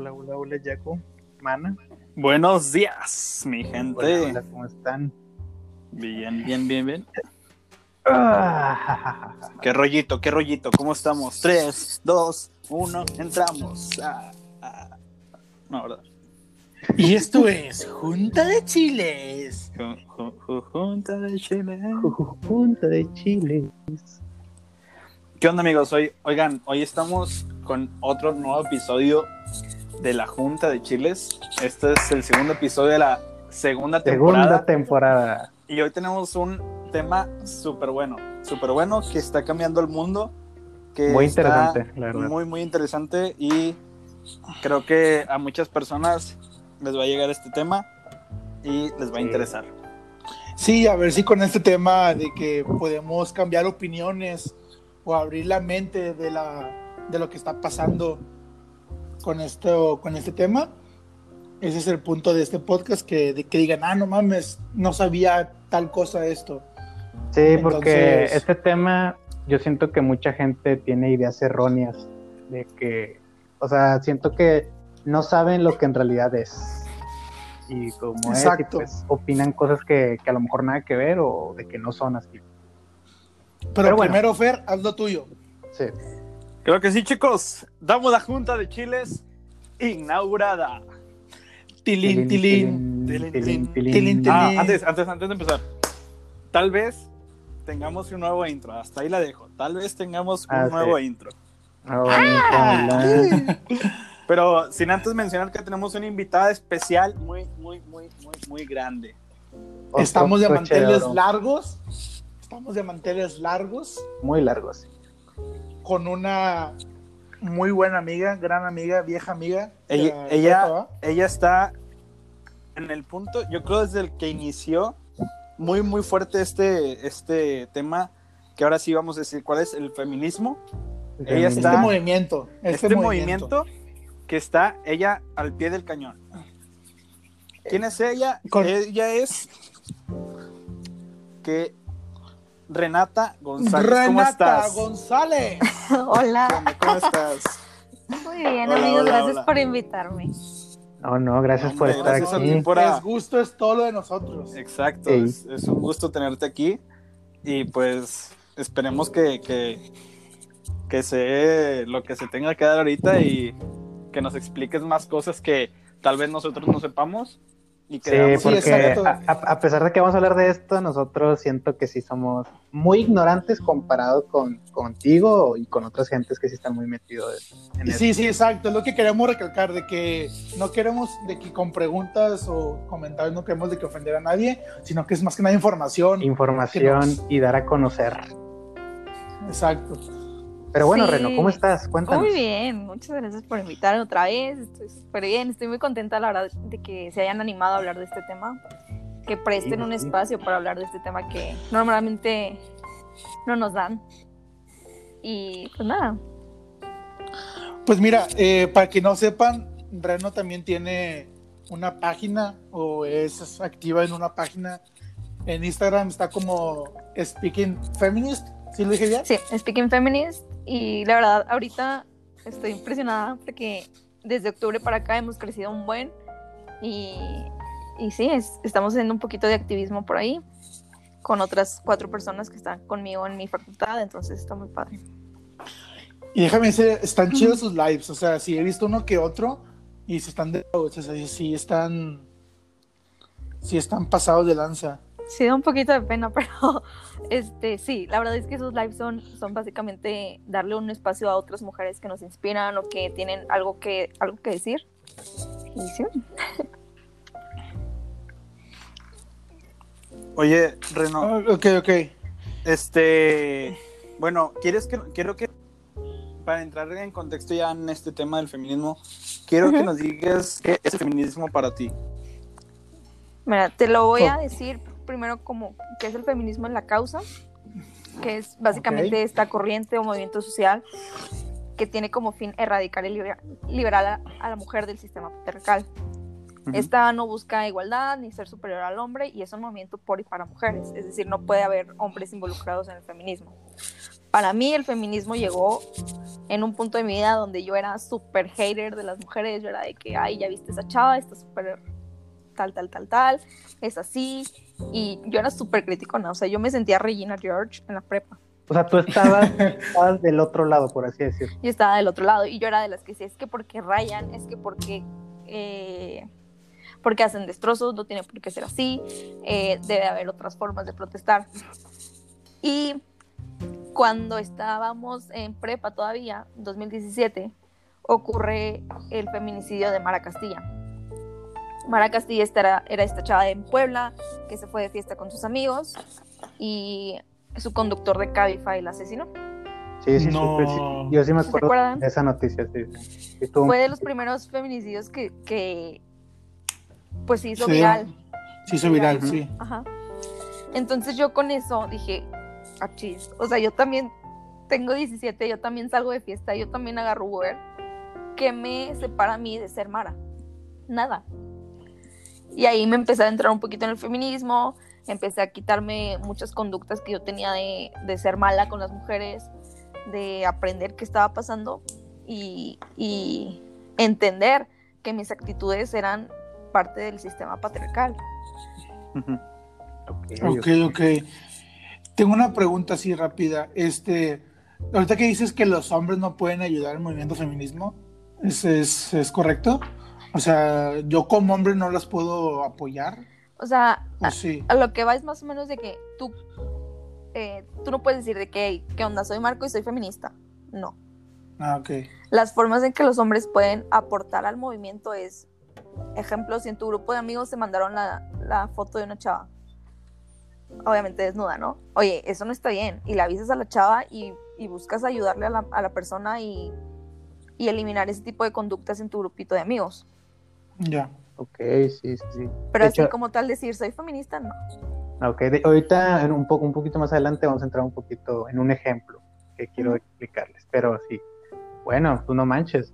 Hola, hola, hola, Jaco. Mana. Buenos días, mi gente. Hola, hola, ¿cómo están? Bien, bien, bien, bien. Ah, Qué rollito, qué rollito. ¿Cómo estamos? 3, 2, 1, entramos. Ah, ah. No, ¿verdad? Y esto es Junta de Chiles. Ju- ju- ju- Junta de Chile. Junta de Chile. ¿Qué onda, amigos? Hoy, oigan, hoy estamos con otro nuevo episodio de la Junta de Chiles. Este es el segundo episodio de la segunda temporada. Segunda temporada. Y hoy tenemos un tema súper bueno, súper bueno que está cambiando el mundo. Que Muy está interesante, la verdad. Muy, muy interesante y creo que a muchas personas les va a llegar este tema y les va a Sí. interesar. Sí, a ver si con este tema de que podemos cambiar opiniones o abrir la mente de, la, de lo que está pasando con, esto, con este tema. Ese es el punto de este podcast, que, de que digan, ah, no mames, no sabía tal cosa esto. Sí, porque este tema, yo siento que mucha gente tiene ideas erróneas de que, o sea, siento que no saben lo que en realidad es. Y como es, y Exacto. pues opinan cosas que, que a lo mejor nada que ver o de que no son así. Pero, Pero bueno. primero, Fer, haz lo tuyo. Sí. Creo que sí, chicos. Damos la Junta de Chiles inaugurada. Tilín, tilín. tilín, tilín. Ah, antes, antes, antes de empezar. Tal vez tengamos un nuevo intro. Hasta ahí la dejo. Tal vez tengamos un Ah, sí. nuevo intro. Ah, Pero sin antes mencionar que tenemos una invitada especial muy, muy, muy, muy, muy grande. otro Estamos de manteles largos. Estamos de manteles largos. Muy largos. Con una muy buena amiga, gran amiga, vieja amiga. Ella, la ella, está en el punto, yo creo desde el que inició, muy, muy fuerte este, este tema, que ahora sí vamos a decir cuál es el feminismo. Ella este está- movimiento, este, Este, movimiento. movimiento que está ella al pie del cañón. ¿Quién es ella? Con- Ella es que Renata González. ¿Cómo Renata estás? González. ¿Qué Hola? ¿Cómo estás? muy bien Hola, amigos, hola, gracias hola. por invitarme. No, no, gracias por estar gracias a aquí. ti por a- Es gusto, es todo lo de nosotros. Exacto, es, es un gusto tenerte aquí y pues esperemos que, que, que se lo que se tenga que dar ahorita y que nos expliques más cosas que tal vvez nosotros no sepamos y que Sí, porque a, pesar de que vamos a hablar de esto, nosotros siento que sí somos muy ignorantes comparado con contigo y con otras gentes que sí están muy metidos en eso. sí, sí, exacto. Es lo que queremos recalcar, de que no queremos de que con preguntas o comentarios no queremos de que ofender a nadie, sino que es más que nada información. Información nos- y dar a conocer. Exacto. Pero bueno, Sí. Reno, ¿cómo estás? Cuéntanos. Muy bien, muchas gracias por invitarme otra vez. Estoy súper bien, estoy muy contenta, la verdad, de que se hayan animado a hablar de este tema. Que presten Sí, un sí. espacio para hablar de este tema que normalmente no nos dan. Y pues nada, Pues mira, eh, para que no sepan, Reno también tiene una página o es activa en una página en Instagram, está como Speaking Feminist, ¿sí lo dije bien? sí, Speaking Feminist. Y la verdad, ahorita estoy impresionada porque desde octubre para acá hemos crecido un buen. Y, y sí, es- estamos haciendo un poquito de activismo por ahí con otras cuatro personas que están conmigo en mi facultad, entonces está muy padre. Y déjame decir, están chidos sus lives, o sea, sí he visto uno que otro y se están de, o sea, sí están, sí están pasados de lanza. Sí, da un poquito de pena, pero este sí, la verdad es que esos lives son, son básicamente darle un espacio a otras mujeres que nos inspiran o que tienen algo que, algo que decir. Y sí, Oye, Reno, Ah, ok, ok. este, bueno, ¿quieres que, quiero que, para entrar en contexto ya en este tema del feminismo, quiero que nos digas qué es el feminismo para ti. Mira, te lo voy a Oh. decir primero como qué es el feminismo en la causa, que es básicamente esta corriente o movimiento social que tiene como fin erradicar y libera- liberar a, a la mujer del sistema patriarcal. Esta no busca igualdad ni ser superior al hombre y es un movimiento por y para mujeres, es decir, no puede haber hombres involucrados en el feminismo. para mí el feminismo llegó en un punto de mi vida donde yo era súper hater de las mujeres, yo era de que, ay, ya viste esa chava, está súper tal, tal, tal, tal, es así, y yo era súper criticona, o sea, yo me sentía Regina George en la prepa. O sea, tú estabas, estabas del otro lado, por así decirlo. Yo estaba del otro lado y yo era de las que decía, es que porque rayan, es que porque, eh, porque hacen destrozos, no tiene por qué ser así, eh, debe haber otras formas de protestar. Y cuando estábamos en prepa todavía, 2017, ocurre el feminicidio de Mara Castilla. Mara Castilla era, era esta chava en Puebla que se fue de fiesta con sus amigos y su conductor de Cabify la asesinó. Sí, sí, No. supe, sí. Yo sí me ¿Se acuerdo de esa noticia, sí. estuvo- Fue de los primeros feminicidios que, que pues se hizo Sí. viral. Se hizo viral, Ujú. sí. Ajá. Entonces yo con eso dije, achis, o sea, yo también tengo 17, yo también salgo de fiesta, yo también agarro Uber. ¿Qué me separa a mí de ser Mara? Nada. Y ahí me empecé a entrar un poquito en el feminismo, empecé a quitarme muchas conductas que yo tenía de, de ser mala con las mujeres, de aprender qué estaba pasando y, y entender que mis actitudes eran parte del sistema patriarcal. Ok, ok. Tengo una pregunta así rápida. Este, ahorita que dices que los hombres no pueden ayudar al movimiento feminismo, ¿es, es, es correcto? O sea, yo como hombre no las puedo apoyar. O sea, ¿O sí? a lo que va es más o menos de que tú, eh, tú no puedes decir de que, "Hey, ¿qué onda? Soy Marco y soy feminista. No. Ah, ok. Las formas en que los hombres pueden aportar al movimiento es, ejemplo, si en tu grupo de amigos te mandaron la, la foto de una chava, obviamente desnuda, ¿no? Oye, eso no está bien. Y le avisas a la chava y, y buscas ayudarle a la, a la persona y, y eliminar ese tipo de conductas en tu grupito de amigos. Ya. Ok, sí, sí, sí. Pero De así hecho- como tal decir, soy feminista, no. Ok, de- ahorita en un, poco, un poquito más adelante vamos a entrar un poquito en un ejemplo que quiero explicarles, pero sí, bueno, tú no manches.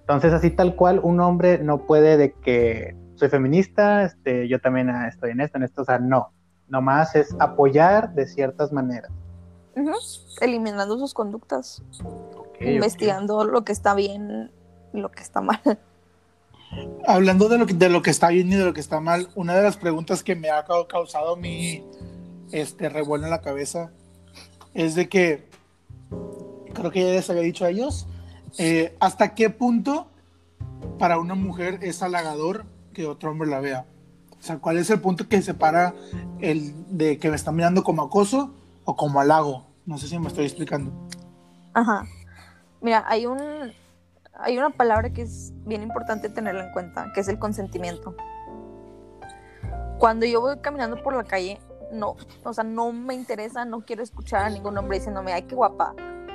Entonces así tal cual un hombre no puede de que soy feminista, este, yo también ah, estoy en esto, en esto, o sea, no, nomás es apoyar de ciertas maneras. Eliminando sus conductas. Ok, ok. investigando lo que está bien y lo que está mal. Hablando de lo, que, de lo que está bien y de lo que está mal, una de las preguntas que me ha cau- causado mi este, revuelo en la cabeza es de que, creo que ya les había dicho a ellos, eh, ¿hasta qué punto para una mujer es halagador que otro hombre la vea? O sea, ¿cuál es el punto que separa el de que me están mirando como acoso o como halago? No sé si me estoy explicando. Ajá. Mira, hay un hay una palabra que es bien importante tenerla en cuenta, que es el consentimiento. Cuando yo voy caminando por la calle, no, o sea, no me interesa, no quiero escuchar a ningún hombre diciéndome, ay, qué guapa,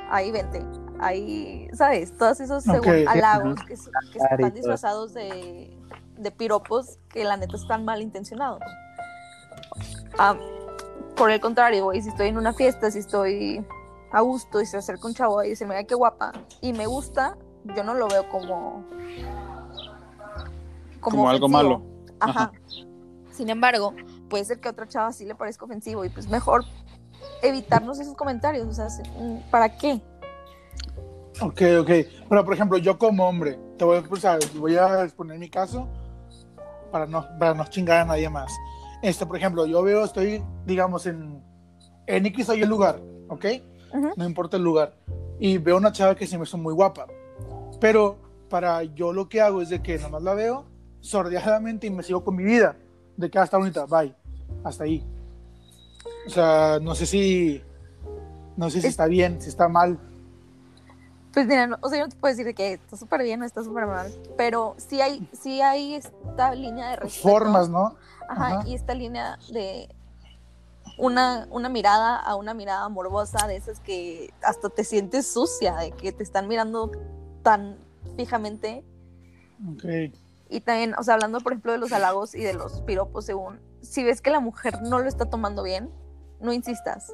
ahí vente, ahí, ¿sabes? Todos esos Ok. según halagos que, que están disfrazados de, de piropos que la neta están mal intencionados. Ah, por el contrario, güey, si estoy en una fiesta, si estoy a gusto y se acerca un chavo y dice, mira qué guapa, y me gusta, yo no lo veo como... Como algo ofensivo. malo. Ajá. Ajá. Sin embargo, puede ser que a otra chava sí le parezca ofensivo y pues mejor evitarnos esos comentarios, o sea, mm, ¿para qué? Ok, ok. Pero, por ejemplo, yo como hombre, te voy a, pues, a- voy a exponer mi caso para no, para no chingar a nadie más. Este, por ejemplo, yo veo, estoy, digamos, en, en X o Y lugar, ¿ok? Ujú. No importa el lugar. Y veo una chava que se me hizo muy guapa. Pero para yo lo que hago es de que nomás la veo sordeadamente y me sigo con mi vida. De que ah, está bonita, bye. Hasta ahí. O sea, no sé si. No sé si Es- está bien, si está mal. Pues mira, no- o sea, yo no te puedo decir de que está súper bien o está súper mal, pero sí hay, sí hay esta línea de respeto. Formas, ¿no? Ajá, Ajá. y esta línea de una, una mirada a una mirada morbosa, de esas que hasta te sientes sucia, de que te están mirando tan fijamente. Ok. Y también, o sea, hablando por ejemplo de los halagos y de los piropos, según, si ves que la mujer no lo está tomando bien, no insistas,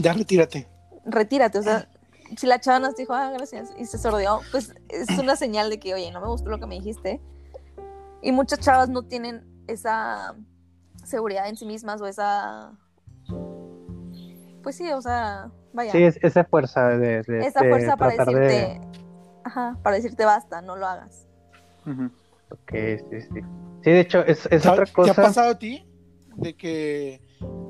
Ya retírate. retírate, o sea, si la chava nos dijo, ah, gracias, y se sordeó, pues es una señal de que, oye, no me gustó lo que me dijiste. Y muchas chavas no tienen esa seguridad en sí mismas o esa pues sí, o sea, vaya. Sí, es, esa fuerza de, de- esa de fuerza para tratar de- decirte, ajá, para decirte basta, no lo hagas. Ujú. Ok, sí, sí. Sí, de hecho, es, es ¿Te ha- otra ¿Te ha cosa. pasado a ti? De que,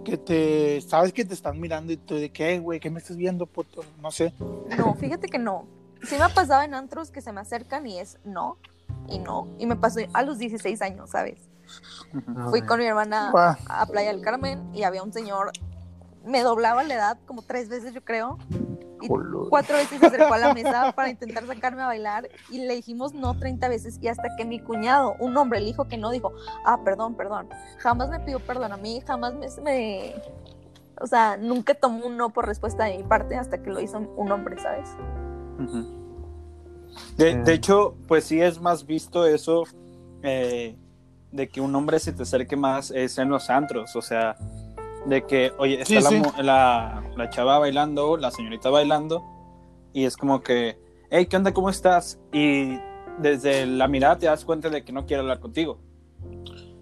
que te sabes que te están mirando y tú de que, "Eh, güey, ¿qué me estás viendo, puto? No sé. No, fíjate que no. Sí me ha pasado en antros que se me acercan y es no y no. Y me pasó a los 16 años, ¿sabes? Fui man. con mi hermana a Playa del Carmen y había un señor, me doblaba la edad como tres veces yo creo. Y cuatro veces se acercó a la mesa para intentar sacarme a bailar y le dijimos no 30 veces y hasta que mi cuñado, un hombre, le dijo que no, dijo, ah, perdón, perdón. Jamás me pidió perdón a mí, jamás me, me- o sea, nunca tomó un no por respuesta de mi parte hasta que lo hizo un hombre, ¿sabes? De, de hecho, pues sí es más visto eso eh, de que un hombre se te acerque más es en los antros, o sea, de que, oye, está Sí, la, sí. la, la chava bailando, la señorita bailando, y es como que, hey, ¿qué onda? ¿Cómo estás? Y desde la mirada te das cuenta de que no quiere hablar contigo.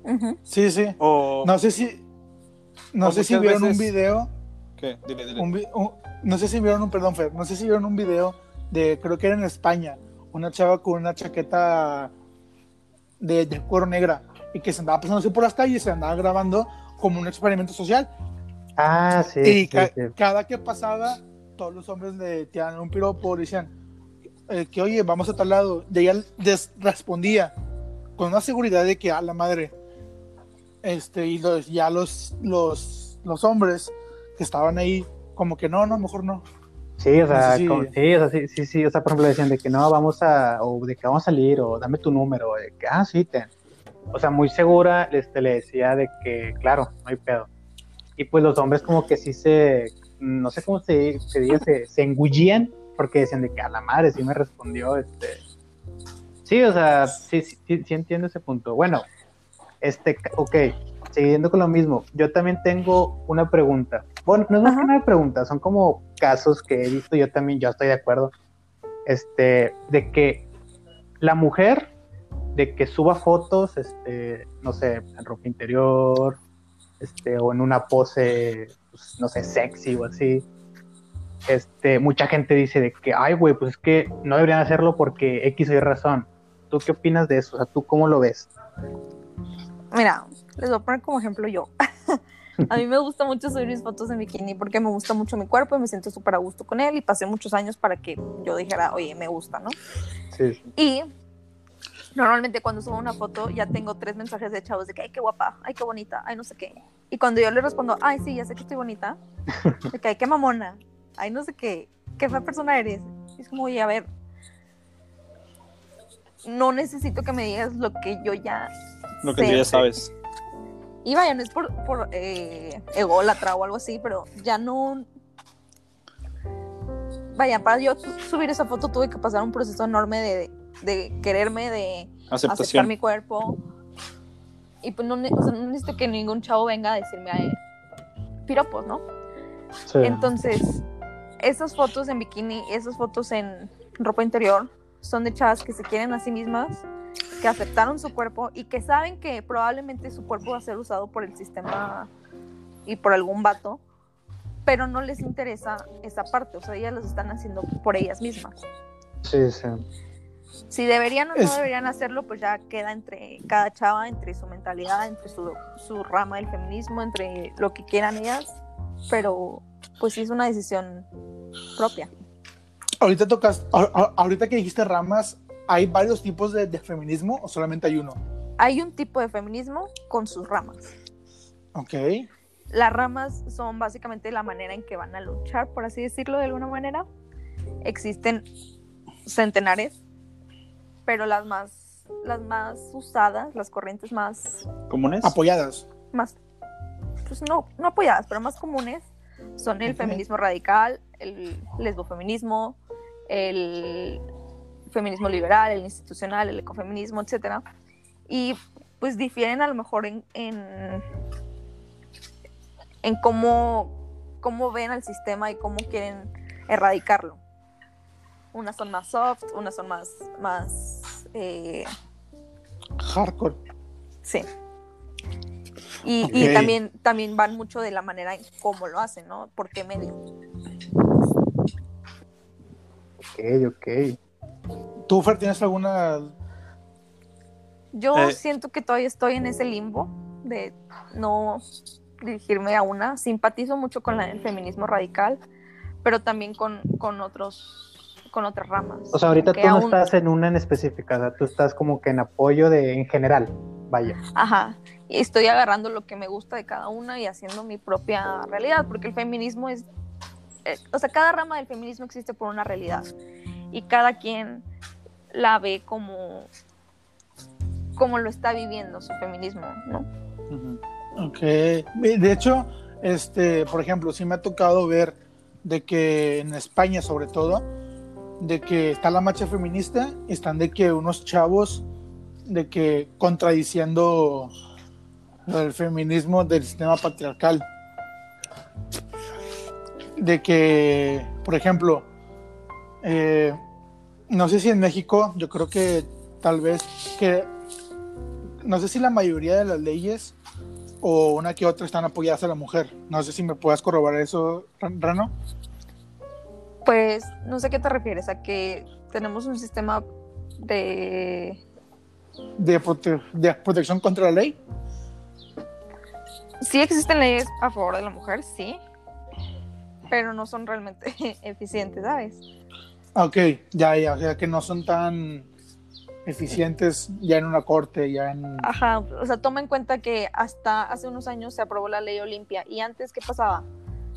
Ujú. Sí, sí. O, No sé si. No sé si vieron un veces- video. ¿qué? Dile, dile. un un- no sé si vieron un, perdón, Fer, no sé si vieron un video de, creo que era en España, una chava con una chaqueta de, de cuero negra y que se andaba pasando así por las calles y se andaba grabando como un experimento social. Ah, sí. y sí, ca- sí. cada que pasaba, todos los hombres le tiraban un piropo, le decían eh, que oye, vamos a tal lado. Y ella les respondía con una seguridad de que a la madre. Este, y los, ya los, los, los hombres que estaban ahí, como que no, no, mejor no. Sí, o sea, como- sí, o sea, sí, sí, sí, o sea, por ejemplo, decían de que no, vamos a, o de que vamos a salir, o dame tu número, de que, ah, sí, ten. O sea, muy segura, este, le decía de que, claro, no hay pedo. Y pues los hombres como que sí se, no sé cómo se, se diga, se, se engullían, porque decían de que a la madre sí me respondió, este. Sí, o sea, sí, sí, sí, sí entiendo ese punto. Bueno, este, ok, siguiendo con lo mismo, yo también tengo una pregunta. Bueno, no es más que una pregunta, son como casos que he visto, yo también, yo estoy de acuerdo, este, de que la mujer, de que suba fotos, este, no sé, en ropa interior, este, o en una pose, pues, no sé, sexy o así. Este, mucha gente dice de que, ay, güey, pues es que no deberían hacerlo porque X o Y razón. ¿Tú qué opinas de eso? O sea, ¿tú cómo lo ves? Mira, les voy a poner como ejemplo yo. a mí me gusta mucho subir mis fotos en bikini porque me gusta mucho mi cuerpo y me siento súper a gusto con él y pasé muchos años para que yo dijera, oye, me gusta, ¿no? Sí, sí. Y normalmente cuando subo una foto ya tengo tres mensajes de chavos de que, ay, qué guapa, ay, qué bonita, ay, no sé qué. Y cuando yo le respondo, ay, sí, ya sé que estoy bonita, de que, ay, qué mamona, ay, no sé qué, qué fea persona eres. Y es como, oye, a ver, no necesito que me digas lo que yo ya Lo que sé. tú ya sabes. Y vaya, no es por, por eh, ególatra o algo así, pero ya no. Vaya, para yo su- subir esa foto tuve que pasar un proceso enorme de, de quererme, de aceptar mi cuerpo. Y pues no, o sea, no necesito que ningún chavo venga a decirme eh, piropos, ¿no? Sí. Entonces, esas fotos en bikini, esas fotos en ropa interior, son de chavas que se quieren a sí mismas, que aceptaron su cuerpo y que saben que probablemente su cuerpo va a ser usado por el sistema y por algún vato, pero no les interesa esa parte, o sea, ellas los están haciendo por ellas mismas. Sí, sí. Si deberían o no Es- deberían hacerlo, pues ya queda entre cada chava, entre su mentalidad, entre su, su rama del feminismo, entre lo que quieran ellas, pero pues sí es una decisión propia. Ahorita tocas, a- a- ahorita que dijiste ramas, ¿hay varios tipos de, de feminismo o solamente hay uno? Hay un tipo de feminismo con sus ramas. Ok. Las ramas son básicamente la manera en que van a luchar, por así decirlo de alguna manera. Existen centenares, pero las más, las más usadas, las corrientes más ¿Comunes? Apoyadas. más, pues no, no apoyadas, pero más comunes son el feminismo radical, el lesbofeminismo, el feminismo liberal, el institucional, el ecofeminismo, etcétera. Y pues difieren a lo mejor en, en, en cómo, cómo ven al sistema y cómo quieren erradicarlo. Unas son más soft, unas son más, más eh, Hardcore. sí. Y, también, también van mucho de la manera en cómo lo hacen, ¿no? ¿Por qué medio? Ok, ok. ¿Tú, Fer, tienes alguna Yo Eh. siento que todavía estoy en ese limbo de no dirigirme a una. Simpatizo mucho con la- el feminismo radical, pero también con, con otros con otras ramas. O sea, ahorita tú no aún- estás en una en específica, o sea, tú estás como que en apoyo de en general, vaya. Ajá. Y estoy agarrando lo que me gusta de cada una y haciendo mi propia realidad, porque el feminismo es, eh, o sea, cada rama del feminismo existe por una realidad y cada quien la ve como como lo está viviendo su feminismo, ¿no? Ok. De hecho, este, por ejemplo, sí me ha tocado ver de que en España, sobre todo, de que está la marcha feminista, y están de que unos chavos de que contradiciendo el feminismo del sistema patriarcal. De que, por ejemplo, eh, no sé si en México, yo creo que tal vez que, no sé si la mayoría de las leyes o una que otra están apoyadas a la mujer. No sé si me puedas corroborar eso, Ran- Rano. Pues no sé a qué te refieres, a que tenemos un sistema de De, prote- de protección contra la ley. sí existen leyes a favor de la mujer, sí, pero no son realmente eficientes, ¿sabes? Ok, ya, ya, o sea que no son tan eficientes ya en una corte, ya en... Ajá, o sea, toma en cuenta que hasta hace unos años se aprobó la ley Olimpia y antes, ¿qué pasaba?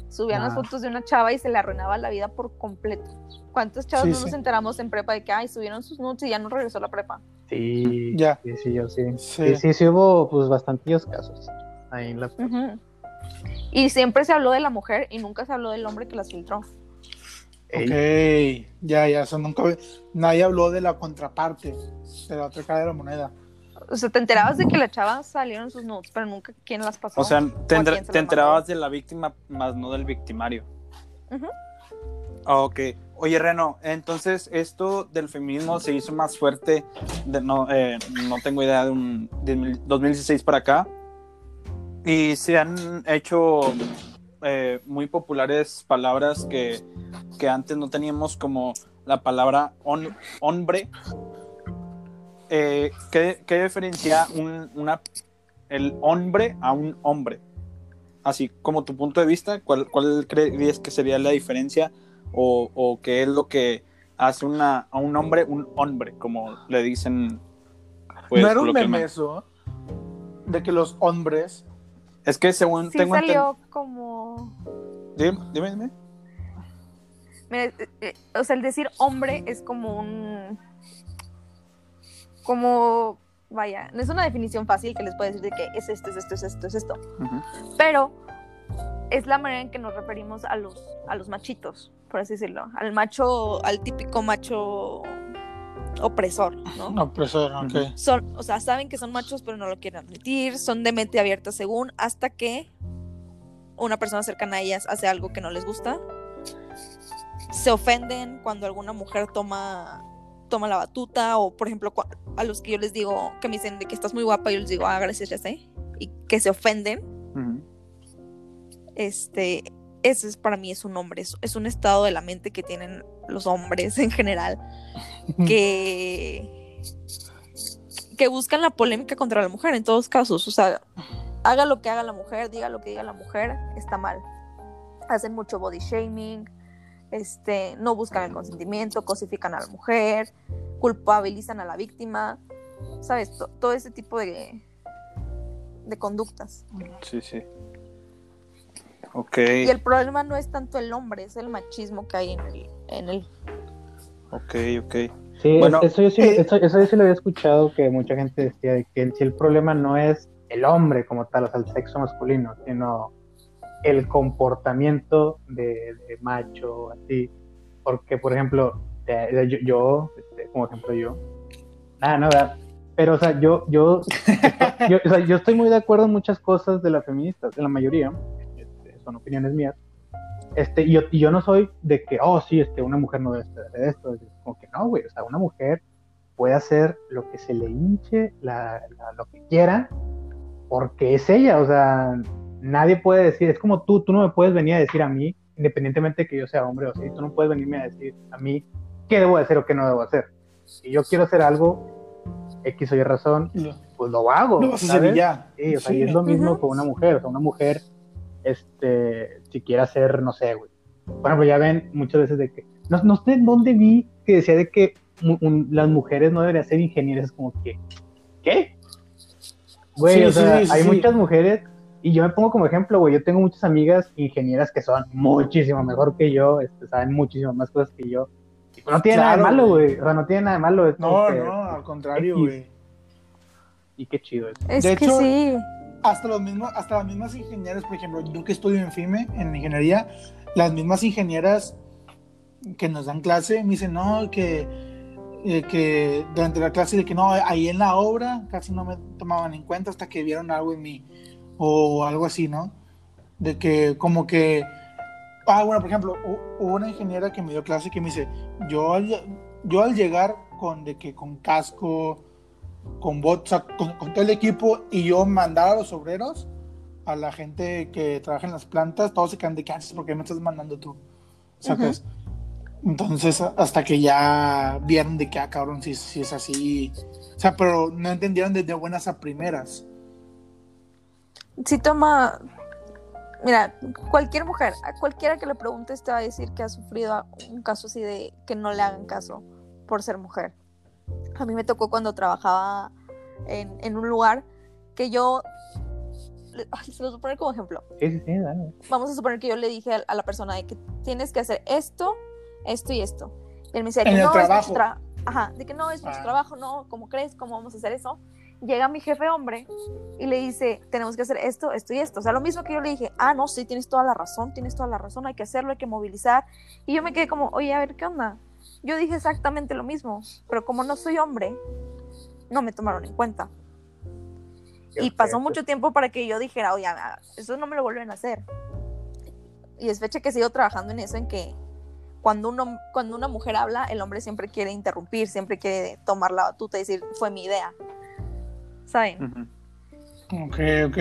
Subían las Ah. fotos de una chava y se le arruinaba la vida por completo. ¿Cuántos chavos Sí, no sí. nos enteramos en prepa de que, ay, subieron sus nudes y ya no regresó a la prepa? Sí, Ya. sí, sí, yo sí. Sí. Sí, sí, sí hubo pues bastantillos casos ahí en la... Ujú. Y siempre se habló de la mujer y nunca se habló del hombre que las filtró. Ey, Ok, ya, ya, eso nunca... Nadie habló de la contraparte, de la otra cara de la moneda. O sea, te enterabas de que la chava salieron sus nudes, pero nunca quién las pasó. O sea, te, ¿O a entra- quién se te enterabas de la víctima más no del victimario. Ah, ok. Oye, Reno, entonces esto del feminismo se hizo más fuerte, de- no, eh, no tengo idea, de un de mil- 2016 para acá. Y se han hecho eh, muy populares palabras que, que antes no teníamos, como la palabra hombre. Eh, ¿qué, qué diferencia un, una, el hombre a un hombre? Así como tu punto de vista, ¿cuál, cuál crees que sería la diferencia o, o qué es lo que hace una, a un hombre un hombre, como le dicen? Pues, no era un meme eso, de que los hombres... Es que según Sí tengo salió como... entendido... Dime, dime, dime. Mira, eh, eh, o sea, el decir hombre es como un. Como. Vaya, no es una definición fácil que les puede decir de que es esto, es esto, es esto, es esto. Ujú. Pero es la manera en que nos referimos a los, a los machitos, por así decirlo. Al macho, al típico macho opresor, ¿no? Profesor, ok. Son, o sea, saben que son machos, pero no lo quieren admitir, son de mente abierta según, hasta que una persona cercana a ellas hace algo que no les gusta. Se ofenden cuando alguna mujer toma, toma la batuta, o por ejemplo, a los que yo les digo, que me dicen de que estás muy guapa, yo les digo, ah, gracias, ya sé, y que se ofenden, este, ese es para mí es un hombre, es, es un estado de la mente que tienen los hombres en general, que, que buscan la polémica contra la mujer en todos casos, o sea, haga lo que haga la mujer, diga lo que diga la mujer, está mal. Hacen mucho body shaming, este, no buscan el consentimiento, cosifican a la mujer, culpabilizan a la víctima, ¿sabes? To- todo ese tipo de, de conductas. Sí, sí. Ok, Y el problema no es tanto el hombre, es el machismo que hay en él. En él. ok, ok. Sí, Bueno, eso, yo sí, eh, eso, eso yo sí lo había escuchado, que mucha gente decía de que el, si el problema no es el hombre como tal, o sea, el sexo masculino, sino el comportamiento de, de macho, así. Porque, por ejemplo, yo, yo, este, como ejemplo yo, nada, ¿verdad? Pero, o sea, yo, yo, yo, o sea, yo estoy muy de acuerdo en muchas cosas de las feministas, en la mayoría, este, son opiniones mías. Este, y yo, y yo no soy de que, oh, sí, este, una mujer no debe hacer esto. Es como que no, güey. O sea, una mujer puede hacer lo que se le hinche, la, la- lo que quiera, porque es ella, o sea, nadie puede decir, es como tú, tú no me puedes venir a decir a mí, independientemente de que yo sea hombre o sí, tú no puedes venirme a decir a mí qué debo hacer o qué no debo hacer. Si yo quiero hacer algo, X o Y razón, pues lo hago. A hacer ya. Sí, o sea, Sí. y es lo mismo con una mujer, o sea, una mujer, este, si quiere hacer, no sé, güey. Por ejemplo, ya ven muchas veces de que, no, no sé dónde vi que decía de que un- las mujeres no deberían ser ingenieras, es como que, ¿qué? Güey, Sí, o sí, sea, hay sí. muchas mujeres, y yo me pongo como ejemplo, güey, yo tengo muchas amigas ingenieras que son muchísimo mejor que yo, este, saben muchísimo más cosas que yo. Y pues no tiene nada de malo, güey. o sea, no tiene nada de malo. es No, que- no, al contrario, güey. Y qué chido eso. Es De que hecho- sí. hasta los mismos, hasta las mismas ingenieras, por ejemplo, yo que estudio en FIME, en ingeniería, las mismas ingenieras que nos dan clase me dicen, no, que, eh, que durante la clase de que no, ahí en la obra casi no me tomaban en cuenta hasta que vieron algo en mí, o algo así, ¿no? De que como que, ah, bueno, por ejemplo, hu- hubo una ingeniera que me dio clase que me dice, yo al, yo al llegar con, de que con casco, con bots, con, con todo el equipo y yo mandar a los obreros, a la gente que trabaja en las plantas, todos se quedan de que "Ah, ¿por qué me estás mandando tú? ¿Sacas? Entonces, hasta que ya vieron de que, ah, cabrón, si, si es así. O sea, pero no entendieron desde buenas a primeras. Sí toma... Mira, cualquier mujer, a cualquiera que le preguntes te va a decir que ha sufrido un caso así de que no le hagan caso por ser mujer. A mí me tocó cuando trabajaba en, en un lugar que yo... Se los voy a poner como ejemplo. Sí, sí, sí, dale. Vamos a suponer que yo le dije a, a la persona de que tienes que hacer esto, esto y esto. Y él me decía En que el no, es trabajo. mucho tra- Ajá, de que no, es mucho Ah. trabajo, no, ¿cómo crees? ¿Cómo vamos a hacer eso? Llega mi jefe hombre y le dice, tenemos que hacer esto, esto y esto. O sea, lo mismo que yo le dije, ah, no, sí, tienes toda la razón, tienes toda la razón, hay que hacerlo, hay que movilizar. Y yo me quedé como, oye, a ver, ¿qué onda? Yo dije exactamente lo mismo, pero como no soy hombre, no me tomaron en cuenta. Y pasó mucho tiempo para que yo dijera, oye, eso no me lo vuelven a hacer. Y es fecha que sigo trabajando en eso, en que cuando, uno, cuando una mujer habla, el hombre siempre quiere interrumpir, siempre quiere tomar la batuta y decir, fue mi idea. ¿Saben? Ok, ok.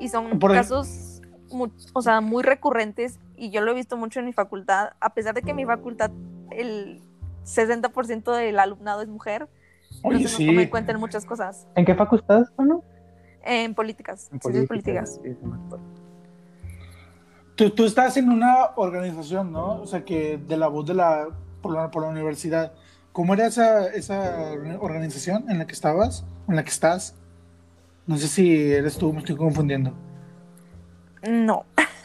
Y son Por casos, mu- o sea, muy recurrentes y yo lo he visto mucho en mi facultad, a pesar de que en mi facultad el 60% del alumnado es mujer, Oye, entonces en cuenta en muchas cosas, ¿En qué facu estás, no? en políticas, En políticas. sí. Tú, tú estás en una organización, ¿no? O sea, que de la voz de la, por la, por la universidad. ¿Cómo era esa, esa organización en la que estabas? ¿En la que estás? No sé si eres tú, me estoy confundiendo. No,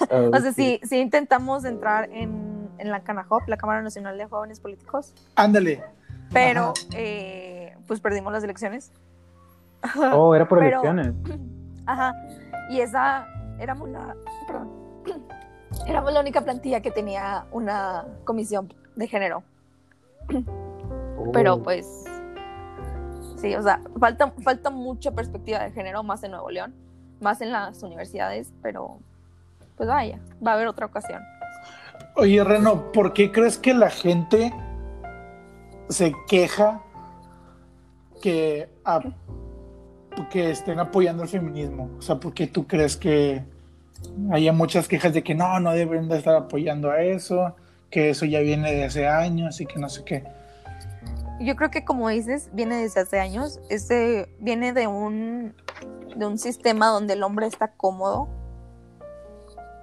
Ah, o sea, sí, sí intentamos entrar en, en la CANAJOP, la Cámara Nacional de Jóvenes Políticos, Ándale. pero eh, pues perdimos las elecciones. Oh, era por Pero- elecciones. Ajá. Y esa éramos la, perdón, éramos la única plantilla que tenía una comisión de género. Oh. Pero pues sí, o sea, falta, falta mucha perspectiva de género más en Nuevo León, más en las universidades, pero pues vaya, va a haber otra ocasión. Oye, Reno, ¿por qué crees que la gente se queja que, a- que estén apoyando el feminismo? O sea, ¿por qué tú crees que haya muchas quejas de que no, no deben de estar apoyando a eso, que eso ya viene de hace años y que no sé qué? Yo creo que como dices, viene desde hace años, este viene de un de un sistema donde el hombre está cómodo,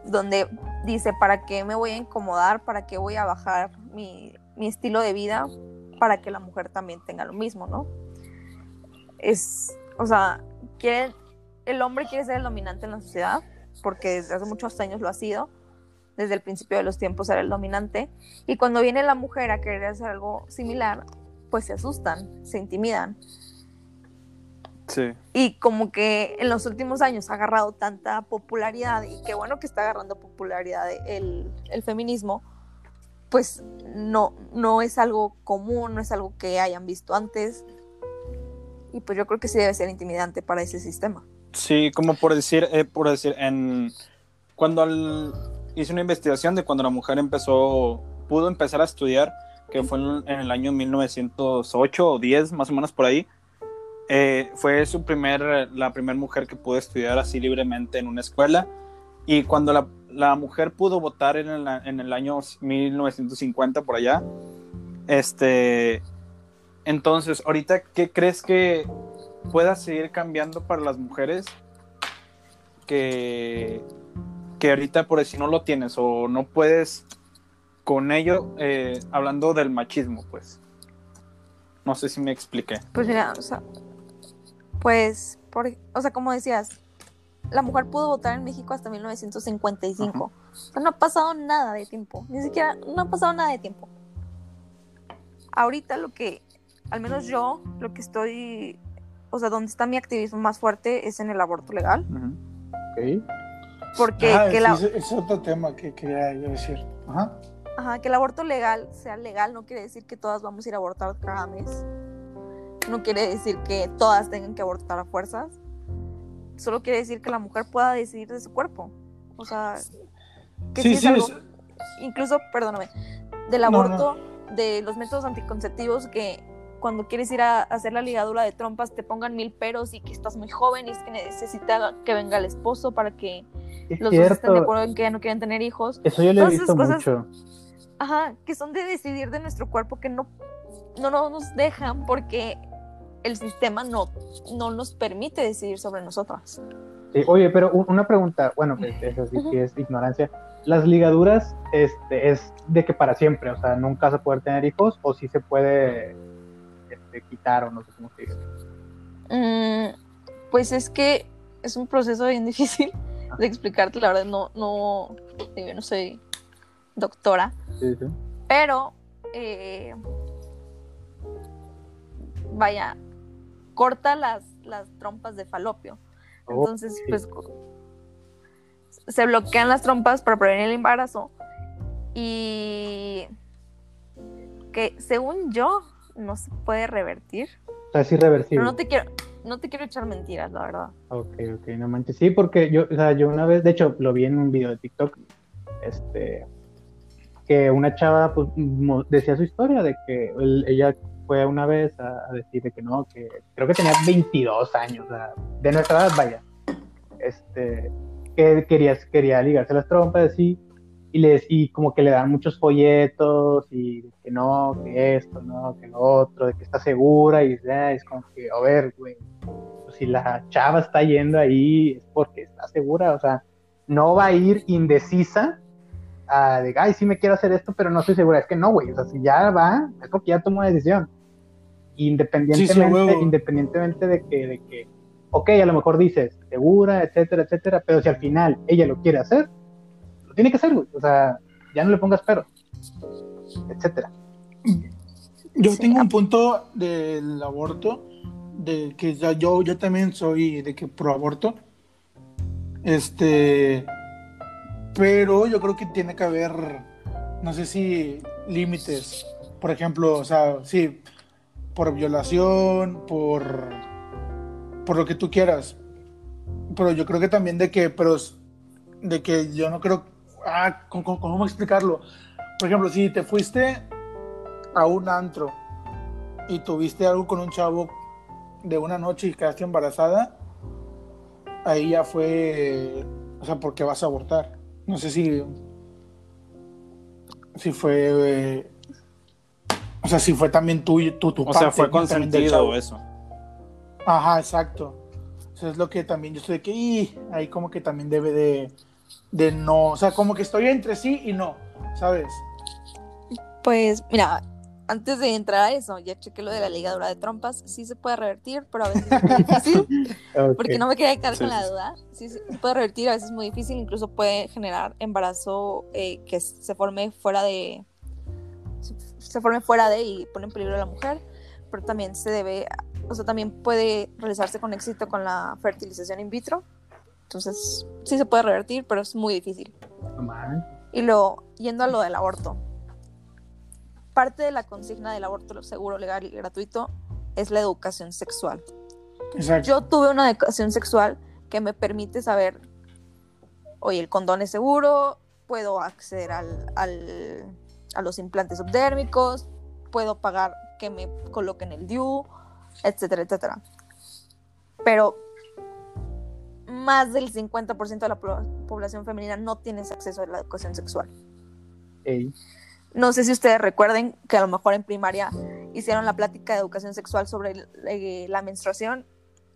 donde dice, ¿para qué me voy a incomodar? ¿Para qué voy a bajar mi, mi estilo de vida? Para que la mujer también tenga lo mismo, ¿no? Es, o sea, quiere, el hombre quiere ser el dominante en la sociedad, porque desde hace muchos años lo ha sido, desde el principio de los tiempos era el dominante, y cuando viene la mujer a querer hacer algo similar, pues se asustan, se intimidan. Sí. Y como que en los últimos años ha agarrado tanta popularidad, y qué bueno que está agarrando popularidad el, el feminismo, pues no, no es algo común, no es algo que hayan visto antes. Y pues yo creo que sí debe ser intimidante para ese sistema. Sí, como por decir, eh, por decir, en cuando hice una investigación de cuando la mujer empezó, pudo empezar a estudiar, que fue en, el año 1908 o 10, más o menos por ahí, eh, fue su primer, la primera mujer que pudo estudiar así libremente en una escuela. Y cuando la, la mujer pudo votar en el, en el, año 1950 por allá, este, entonces, ahorita, ¿qué crees que pueda seguir cambiando para las mujeres que, que ahorita por si no lo tienes o no puedes con ello, eh, hablando del machismo, pues? No sé si me expliqué. Pues mira, o sea, pues, por, o sea, como decías, la mujer pudo votar en México hasta 1955. O sea, no ha pasado nada de tiempo. Ni siquiera, no ha pasado nada de tiempo. Ahorita lo que, al menos yo, lo que estoy, o sea, donde está mi activismo más fuerte es en el aborto legal. Ok. Porque Ah, que sí, la, es, es otro tema que quería yo decir. Ajá. Ajá, que el aborto legal sea legal no quiere decir que todas vamos a ir a abortar cada mes. No quiere decir que todas tengan que abortar a fuerzas. Solo quiere decir que la mujer pueda decidir de su cuerpo. O sea, que Sí, sí es sí, algo- es- incluso, perdóname, del No, no. aborto, de los métodos anticonceptivos que cuando quieres ir a hacer la ligadura de trompas te pongan mil peros y que estás muy joven y es que necesita que venga el esposo para que Es los dos estén de cierto. acuerdo en que ya no quieren tener hijos. Eso yo lo he Todas visto mucho. Ajá, que son de decidir de nuestro cuerpo que no, no, no nos dejan porque el sistema no, no nos permite decidir sobre nosotras. Sí, oye, pero un- una pregunta, bueno, eso sí que es ignorancia. ¿Las ligaduras este, es de que para siempre? O sea, ¿nunca se puede tener hijos o sí se puede este, quitar o no sé cómo se dice? Mm, pues es que es un proceso bien difícil de explicarte, la verdad no, no, yo no soy doctora, Sí, sí. pero eh, vaya, corta las, las trompas de falopio. Oh, Entonces, sí. pues se bloquean las trompas para prevenir el embarazo y que según yo no se puede revertir. O sea, es irreversible. Pero no te quiero, no te quiero echar mentiras, la verdad. Ok, ok, no manches. Sí, porque yo, o sea, yo una vez, de hecho, lo vi en un video de TikTok, este, que una chava pues, decía su historia de que ella fue una vez a, a decir de que no, que creo que tenía 22 años, o sea, de nuestra edad, vaya, este, que quería, quería ligarse las trompas así, y, les, y como que le dan muchos folletos y que no, que esto, no, que lo otro, de que está segura, y es como que, a ver, güey, pues, si la chava está yendo ahí es porque está segura, o sea, no va a ir indecisa a de, ay, sí me quiero hacer esto, pero no estoy segura. Es que no, güey, o sea, si ya va, es porque ya tomó una decisión. Independientemente, independientemente de que, de que, ok, a lo mejor dices, segura, etcétera, etcétera, pero si al final ella lo quiere hacer, lo tiene que hacer, güey, o sea, ya no le pongas pero, etcétera. Yo Sí, tengo un punto del aborto, de que ya yo, yo también soy de que pro aborto. Este, pero yo creo que tiene que haber, no sé si límites. Por ejemplo, o sea, sí, por violación, por, por lo que tú quieras. Pero yo creo que también de que, pero de que yo no creo, ah, ¿cómo, cómo- cómo explicarlo? Por ejemplo, si te fuiste a un antro y tuviste algo con un chavo de una noche y quedaste embarazada, ahí ya fue, o sea, porque vas a abortar. No sé si, si fue, eh, o sea, si fue también tú, tú tu O sea, parte, fue. También del consentido eso. Ajá, exacto. Eso es lo que también yo estoy de que, "Ih", ahí como que también debe de, de no, o sea, como que estoy entre sí y no, ¿sabes? Pues mira, antes de entrar a eso, ya chequé lo de la ligadura de trompas. Sí se puede revertir, pero a veces es muy difícil. Ok. Porque no me quería quedar Sí, con la duda. Sí, se puede revertir, a veces es muy difícil. Incluso puede generar embarazo eh, que se forme fuera de. se- forme fuera de y pone en peligro a la mujer. Pero también se debe. O sea, también puede realizarse con éxito con la fertilización in vitro. Entonces, sí se puede revertir, pero es muy difícil. Y luego, yendo a lo del aborto. Parte de la consigna del aborto seguro, legal y gratuito es la educación sexual. Exacto. Yo tuve una educación sexual que me permite saber, oye, el condón es seguro, puedo acceder al, al- a los implantes subdérmicos, puedo pagar que me coloquen el DIU, etcétera, etcétera. pero más del 50% de la po- población femenina no tiene ese acceso a la educación sexual. Ey, No sé si ustedes recuerden que a lo mejor en primaria hicieron la plática de educación sexual sobre eh, la menstruación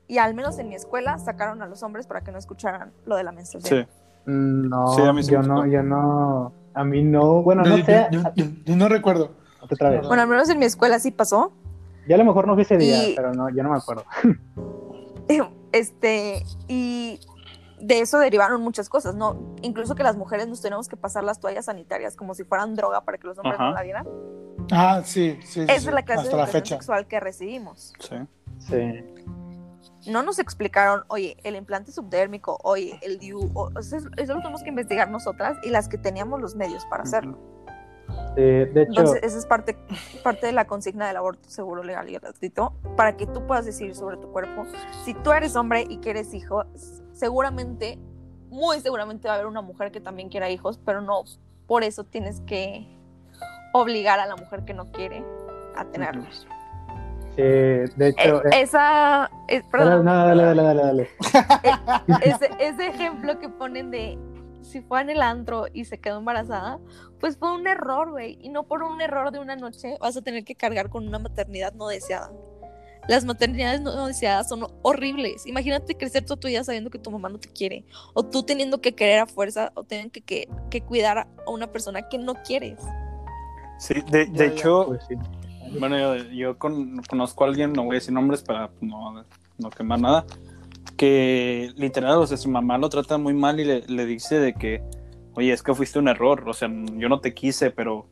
y al menos en mi escuela sacaron a los hombres para que no escucharan lo de la menstruación. Sí. mm, No, Sí, a mí sí yo no, yo no, a mí no, bueno, no Yo- sé, yo, yo- yo no recuerdo. otra vez. Bueno, al menos en mi escuela sí pasó. Yo a lo mejor no fui ese día, Y- pero no, yo no me acuerdo. Este, y de eso derivaron muchas cosas, ¿no? Incluso que las mujeres nos tenemos que pasar las toallas sanitarias como si fueran droga para que los hombres Ajá. no la vieran. Ah, sí, sí. sí, Esa sí, es la clase de la educación fecha. sexual que recibimos. Sí. Sí. No nos explicaron, oye, el implante subdérmico, oye, el DIU, o- o sea, eso, eso lo tenemos que investigar nosotras y las que teníamos los medios para hacerlo. Sí, de hecho, Entonces, esa es parte, parte de la consigna del aborto seguro, legal y gratuito, para que tú puedas decidir sobre tu cuerpo. Si tú eres hombre y quieres hijos, seguramente, muy seguramente va a haber una mujer que también quiera hijos, pero no por eso tienes que obligar a la mujer que no quiere a tenerlos. sí, de hecho, Eh, eh, esa, es, dale, perdón, no, dale, dale, dale, dale. ese, ese ejemplo que ponen de si fue en el antro y se quedó embarazada, pues fue un error, güey. Y no por un error de una noche vas a tener que cargar con una maternidad no deseada. Las maternidades no deseadas son horribles. Imagínate crecer toda tu vida sabiendo que tu mamá no te quiere. O tú teniendo que querer a fuerza o teniendo que, que, que cuidar a una persona que no quieres. Sí, de, hecho, Pues sí. bueno, yo, yo con- conozco a alguien, no voy a decir nombres para no, no quemar nada, que literal, o sea, su mamá lo trata muy mal y le, le dice de que, oye, es que fuiste un error, o sea, yo no te quise, pero...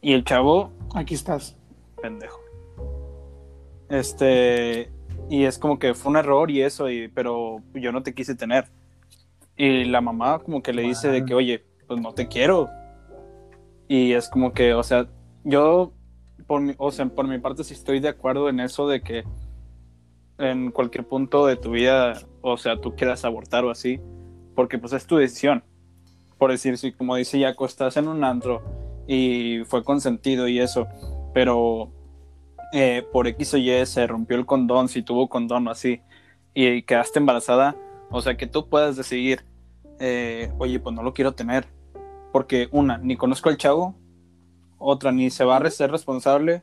Y el chavo, Aquí estás. pendejo. Este, y es como que fue un error y eso, y, pero yo no te quise tener. Y la mamá como que le dice de que, oye, pues no te quiero. Y es como que, o sea, yo, por mi, o sea, por mi parte sí estoy de acuerdo en eso de que en cualquier punto de tu vida, o sea, tú quieras abortar o así, porque pues es tu decisión. Por decir, si como dice Jaco, estás en un antro y fue consentido y eso, pero eh, por X o Y se rompió el condón, si tuvo condón o así, y quedaste embarazada, o sea, que tú puedas decidir, eh, oye, pues no lo quiero tener, porque una, ni conozco al chavo, otra, ni se va a ser responsable,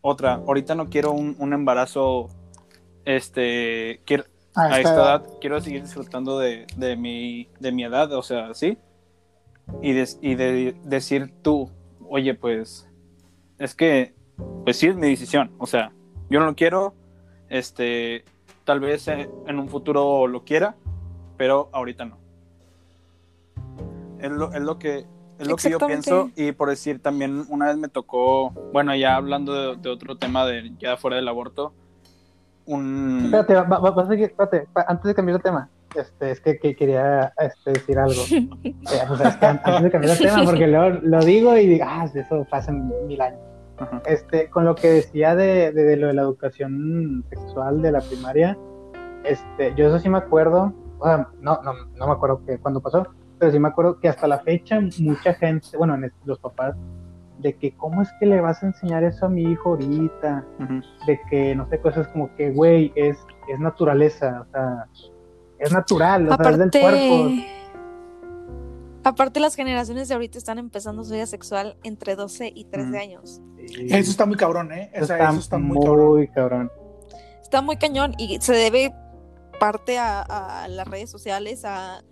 otra, ahorita no quiero un, un embarazo, este, quiero, a esta esta edad. edad quiero seguir disfrutando de, de mi, de mi edad, o sea, sí. Y de, y de decir tú, oye, pues, es que, pues sí es mi decisión, o sea, yo no lo quiero, este, tal vez en, en un futuro lo quiera, pero ahorita no. Es lo, es lo que... Es lo que yo pienso y por decir también una vez me tocó, bueno ya hablando de, de otro tema de ya fuera del aborto, un... Espérate, va- va- vas a seguir- espérate, antes de cambiar de tema, este, es que, que quería este, decir algo. Eh, o sea, es que an- antes de cambiar de tema, porque luego lo digo y digo, ah, eso pasa en mil años. Ajá. Este, con lo que decía de, de- de lo de la educación sexual de la primaria, este, yo eso sí me acuerdo, o sea, no, no, no me acuerdo que cuando pasó, pero sí me acuerdo que hasta la fecha mucha gente, bueno, los papás, de que cómo es que le vas a enseñar eso a mi hijo ahorita, de que, no sé, cosas como que, güey, es, es naturaleza, o sea, es natural, o sea, es del cuerpo. Aparte, aparte las generaciones de ahorita están empezando su vida sexual entre 12 y 13 Ujú. años. Eso está muy cabrón, ¿eh? eso está, eso está muy, muy, cabrón. cabrón. Está muy cañón y se debe parte a, a las redes sociales, a,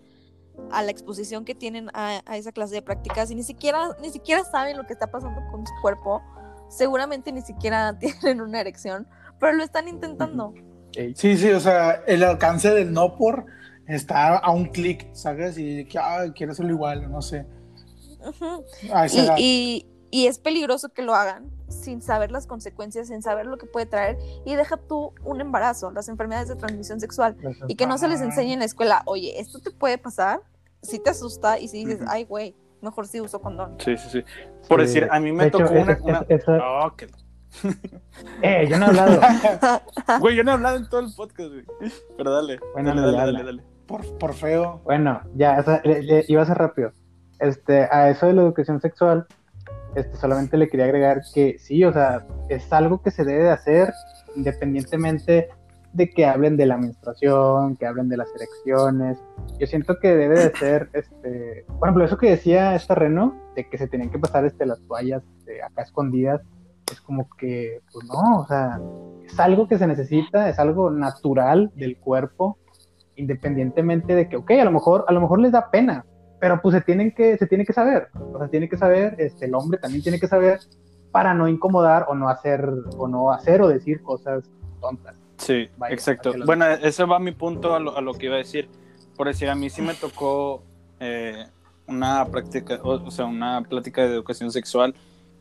a la exposición que tienen a, a esa clase de prácticas y ni siquiera, ni siquiera saben lo que está pasando con su cuerpo. Seguramente ni siquiera tienen una erección, pero lo están intentando. Sí, sí, o sea, el alcance del no por está a un clic, ¿sabes? Y que, ah, quiero hacerlo igual, no sé. Y, edad. y- y es peligroso que lo hagan sin saber las consecuencias, sin saber lo que puede traer. Y deja tú un embarazo, las enfermedades de transmisión sexual. Y que no se les enseñe en la escuela, oye, esto te puede pasar, si te asusta y si dices, ay, güey, mejor si uso condón. Sí, sí, sí. Por Sí. decir, a mí me De hecho, tocó es- una... es- una- Oh, que- Eh, yo no he hablado. Güey, yo no he hablado en todo el podcast, güey. Pero dale, Bueno, dale, dale, dale, dale. dale, dale. por, por feo. Bueno, ya, o sea, le- le- iba a ser rápido. Este, a eso de la educación sexual, este, solamente le quería agregar que sí, o sea, es algo que se debe de hacer independientemente de que hablen de la menstruación, que hablen de las erecciones. Yo siento que debe de ser, este, por ejemplo, eso que decía esta Reno, de que se tenían que pasar este, las toallas este, acá escondidas, es como que, pues no, o sea, es algo que se necesita, es algo natural del cuerpo, independientemente de que, ok, a lo mejor, a lo mejor les da pena, pero pues se tienen que, se tiene que saber, o sea, tiene que saber, este, el hombre también tiene que saber para no incomodar o no hacer, o no hacer o decir cosas tontas. Sí, Vaya, exacto. Bueno, ese va mi punto a lo, a lo que iba a decir. Por decir, a mí sí me tocó eh, una práctica, o, o sea, una plática de educación sexual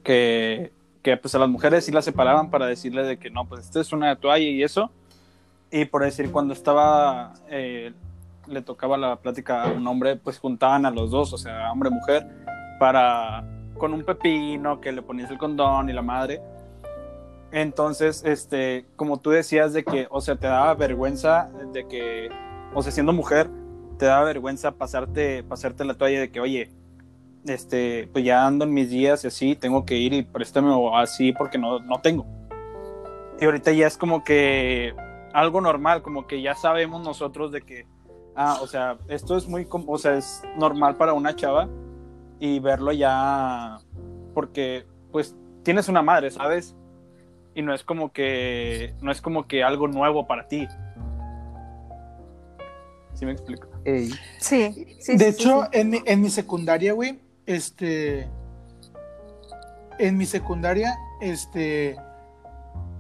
que, que pues a las mujeres sí las separaban para decirle de que no, pues esta es una toalla y eso. Y por decir, cuando estaba, eh, le tocaba la plática a un hombre, pues juntaban a los dos, o sea, hombre-mujer, para, con un pepino, que le ponías el condón y la madre. Entonces, este, como tú decías de que, o sea, te daba vergüenza de que, o sea, siendo mujer, te daba vergüenza pasarte, pasarte la toalla de que, oye, este, pues ya ando en mis días y así, tengo que ir y préstame o así porque no, no tengo. Y ahorita ya es como que algo normal, como que ya sabemos nosotros de que, ah, o sea, esto es muy, o sea, es normal para una chava y verlo ya, porque, pues, tienes una madre, ¿sabes? y no es como que no es como que algo nuevo para ti. ¿Sí me explico? Ey, Sí, sí. de sí, hecho, sí. En, mi, en mi secundaria, güey, este. En mi secundaria, este.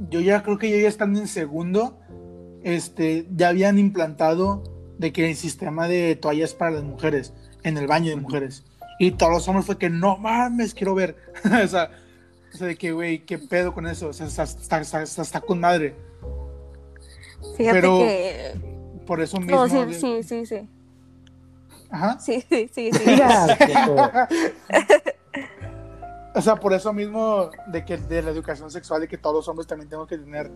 Yo ya creo que yo ya estando en segundo, este, ya habían implantado de que el sistema de toallas para las mujeres en el baño de mujeres. Y todos los hombres fue que no mames, quiero ver. o, sea, o sea, de que, güey, qué pedo con eso. O sea, está, está, está- está- está con madre. Fíjate pero- que. Por eso mismo. No, sí, de- sí, sí, sí. Ajá. Sí, sí, sí, sí. O sea, por eso mismo de que de la educación sexual, de que todos los hombres también tenemos que tener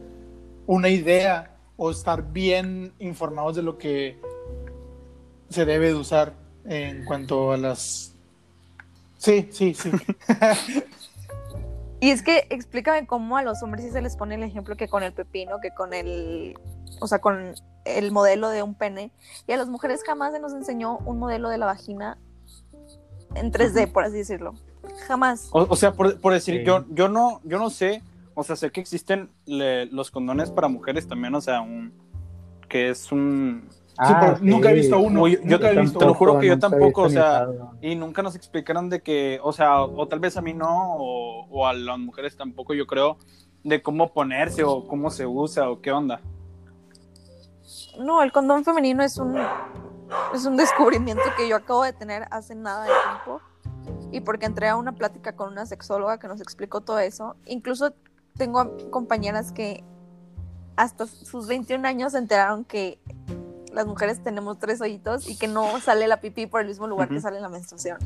una idea o estar bien informados de lo que se debe de usar en cuanto a las... Sí, sí, sí. Y es que explícame cómo a los hombres sí se les pone el ejemplo que con el pepino, que con el, o sea, con el modelo de un pene. Y a las mujeres jamás se nos enseñó un modelo de la vagina en 3D, por así decirlo. Jamás. O, o sea, por, por decir, Sí. yo, yo no, yo no sé, o sea, sé que existen le- los condones para mujeres también, o sea, un que es un Sí, pero nunca he visto uno. Yo visto te lo juro que yo tampoco, visto o sea, y nunca nos explicaron de que, o sea, o, o tal vez a mí no, o, o a las mujeres tampoco, yo creo, de cómo ponerse o cómo se usa o qué onda. No, el condón femenino es un, es un descubrimiento que yo acabo de tener hace nada de tiempo. Y porque entré a una plática con una sexóloga que nos explicó todo eso. Incluso tengo compañeras que hasta sus 21 años se enteraron que las mujeres tenemos tres hoyitos y que no sale la pipí por el mismo lugar que Ujú. sale la menstruación.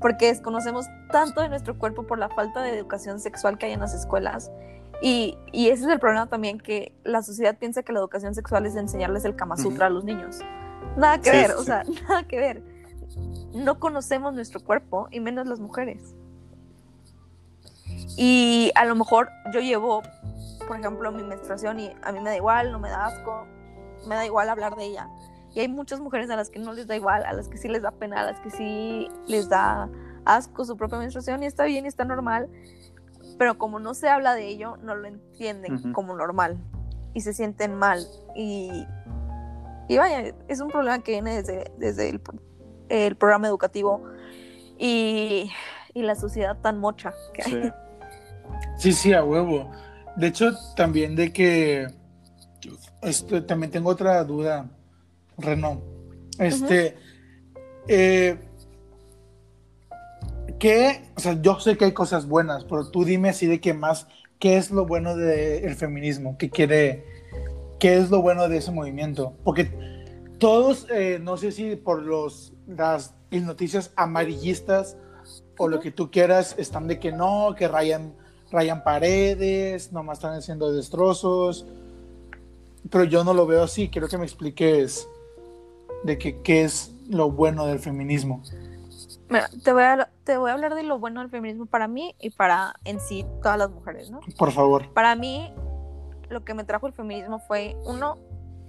Porque desconocemos tanto de nuestro cuerpo por la falta de educación sexual que hay en las escuelas. Y, y ese es el problema también, que la sociedad piensa que la educación sexual es enseñarles el Kama Sutra a los niños. Nada que Sí, ver, sí, o sea, nada que ver. No conocemos nuestro cuerpo, y menos las mujeres. Y a lo mejor yo llevo, por ejemplo, mi menstruación y a mí me da igual, no me da asco, me da igual hablar de ella. Y hay muchas mujeres a las que no les da igual, a las que sí les da pena, a las que sí les da asco su propia menstruación y está bien y está normal. Pero como no se habla de ello, no lo entienden como normal y se sienten mal. Y, y vaya, es un problema que viene desde, desde el, el programa educativo y, y la sociedad tan mocha que hay. Sí. Sí, a huevo. De hecho, también de que esto, también tengo otra duda, Reno. Este, eh, ¿qué? O sea, yo sé que hay cosas buenas, pero tú dime así de que más, ¿qué es lo bueno del feminismo? ¿Qué quiere? ¿Qué es lo bueno de ese movimiento? Porque todos, eh, no sé si por los, las noticias amarillistas o lo que tú quieras, están de que no, que rayan, rayan paredes, nomás están haciendo destrozos. Pero yo no lo veo así. Quiero que me expliques de que, qué es lo bueno del feminismo. Mira, te voy, a, te voy a hablar de lo bueno del feminismo para mí y para en sí todas las mujeres, ¿no? Por favor. Para mí, lo que me trajo el feminismo fue, uno,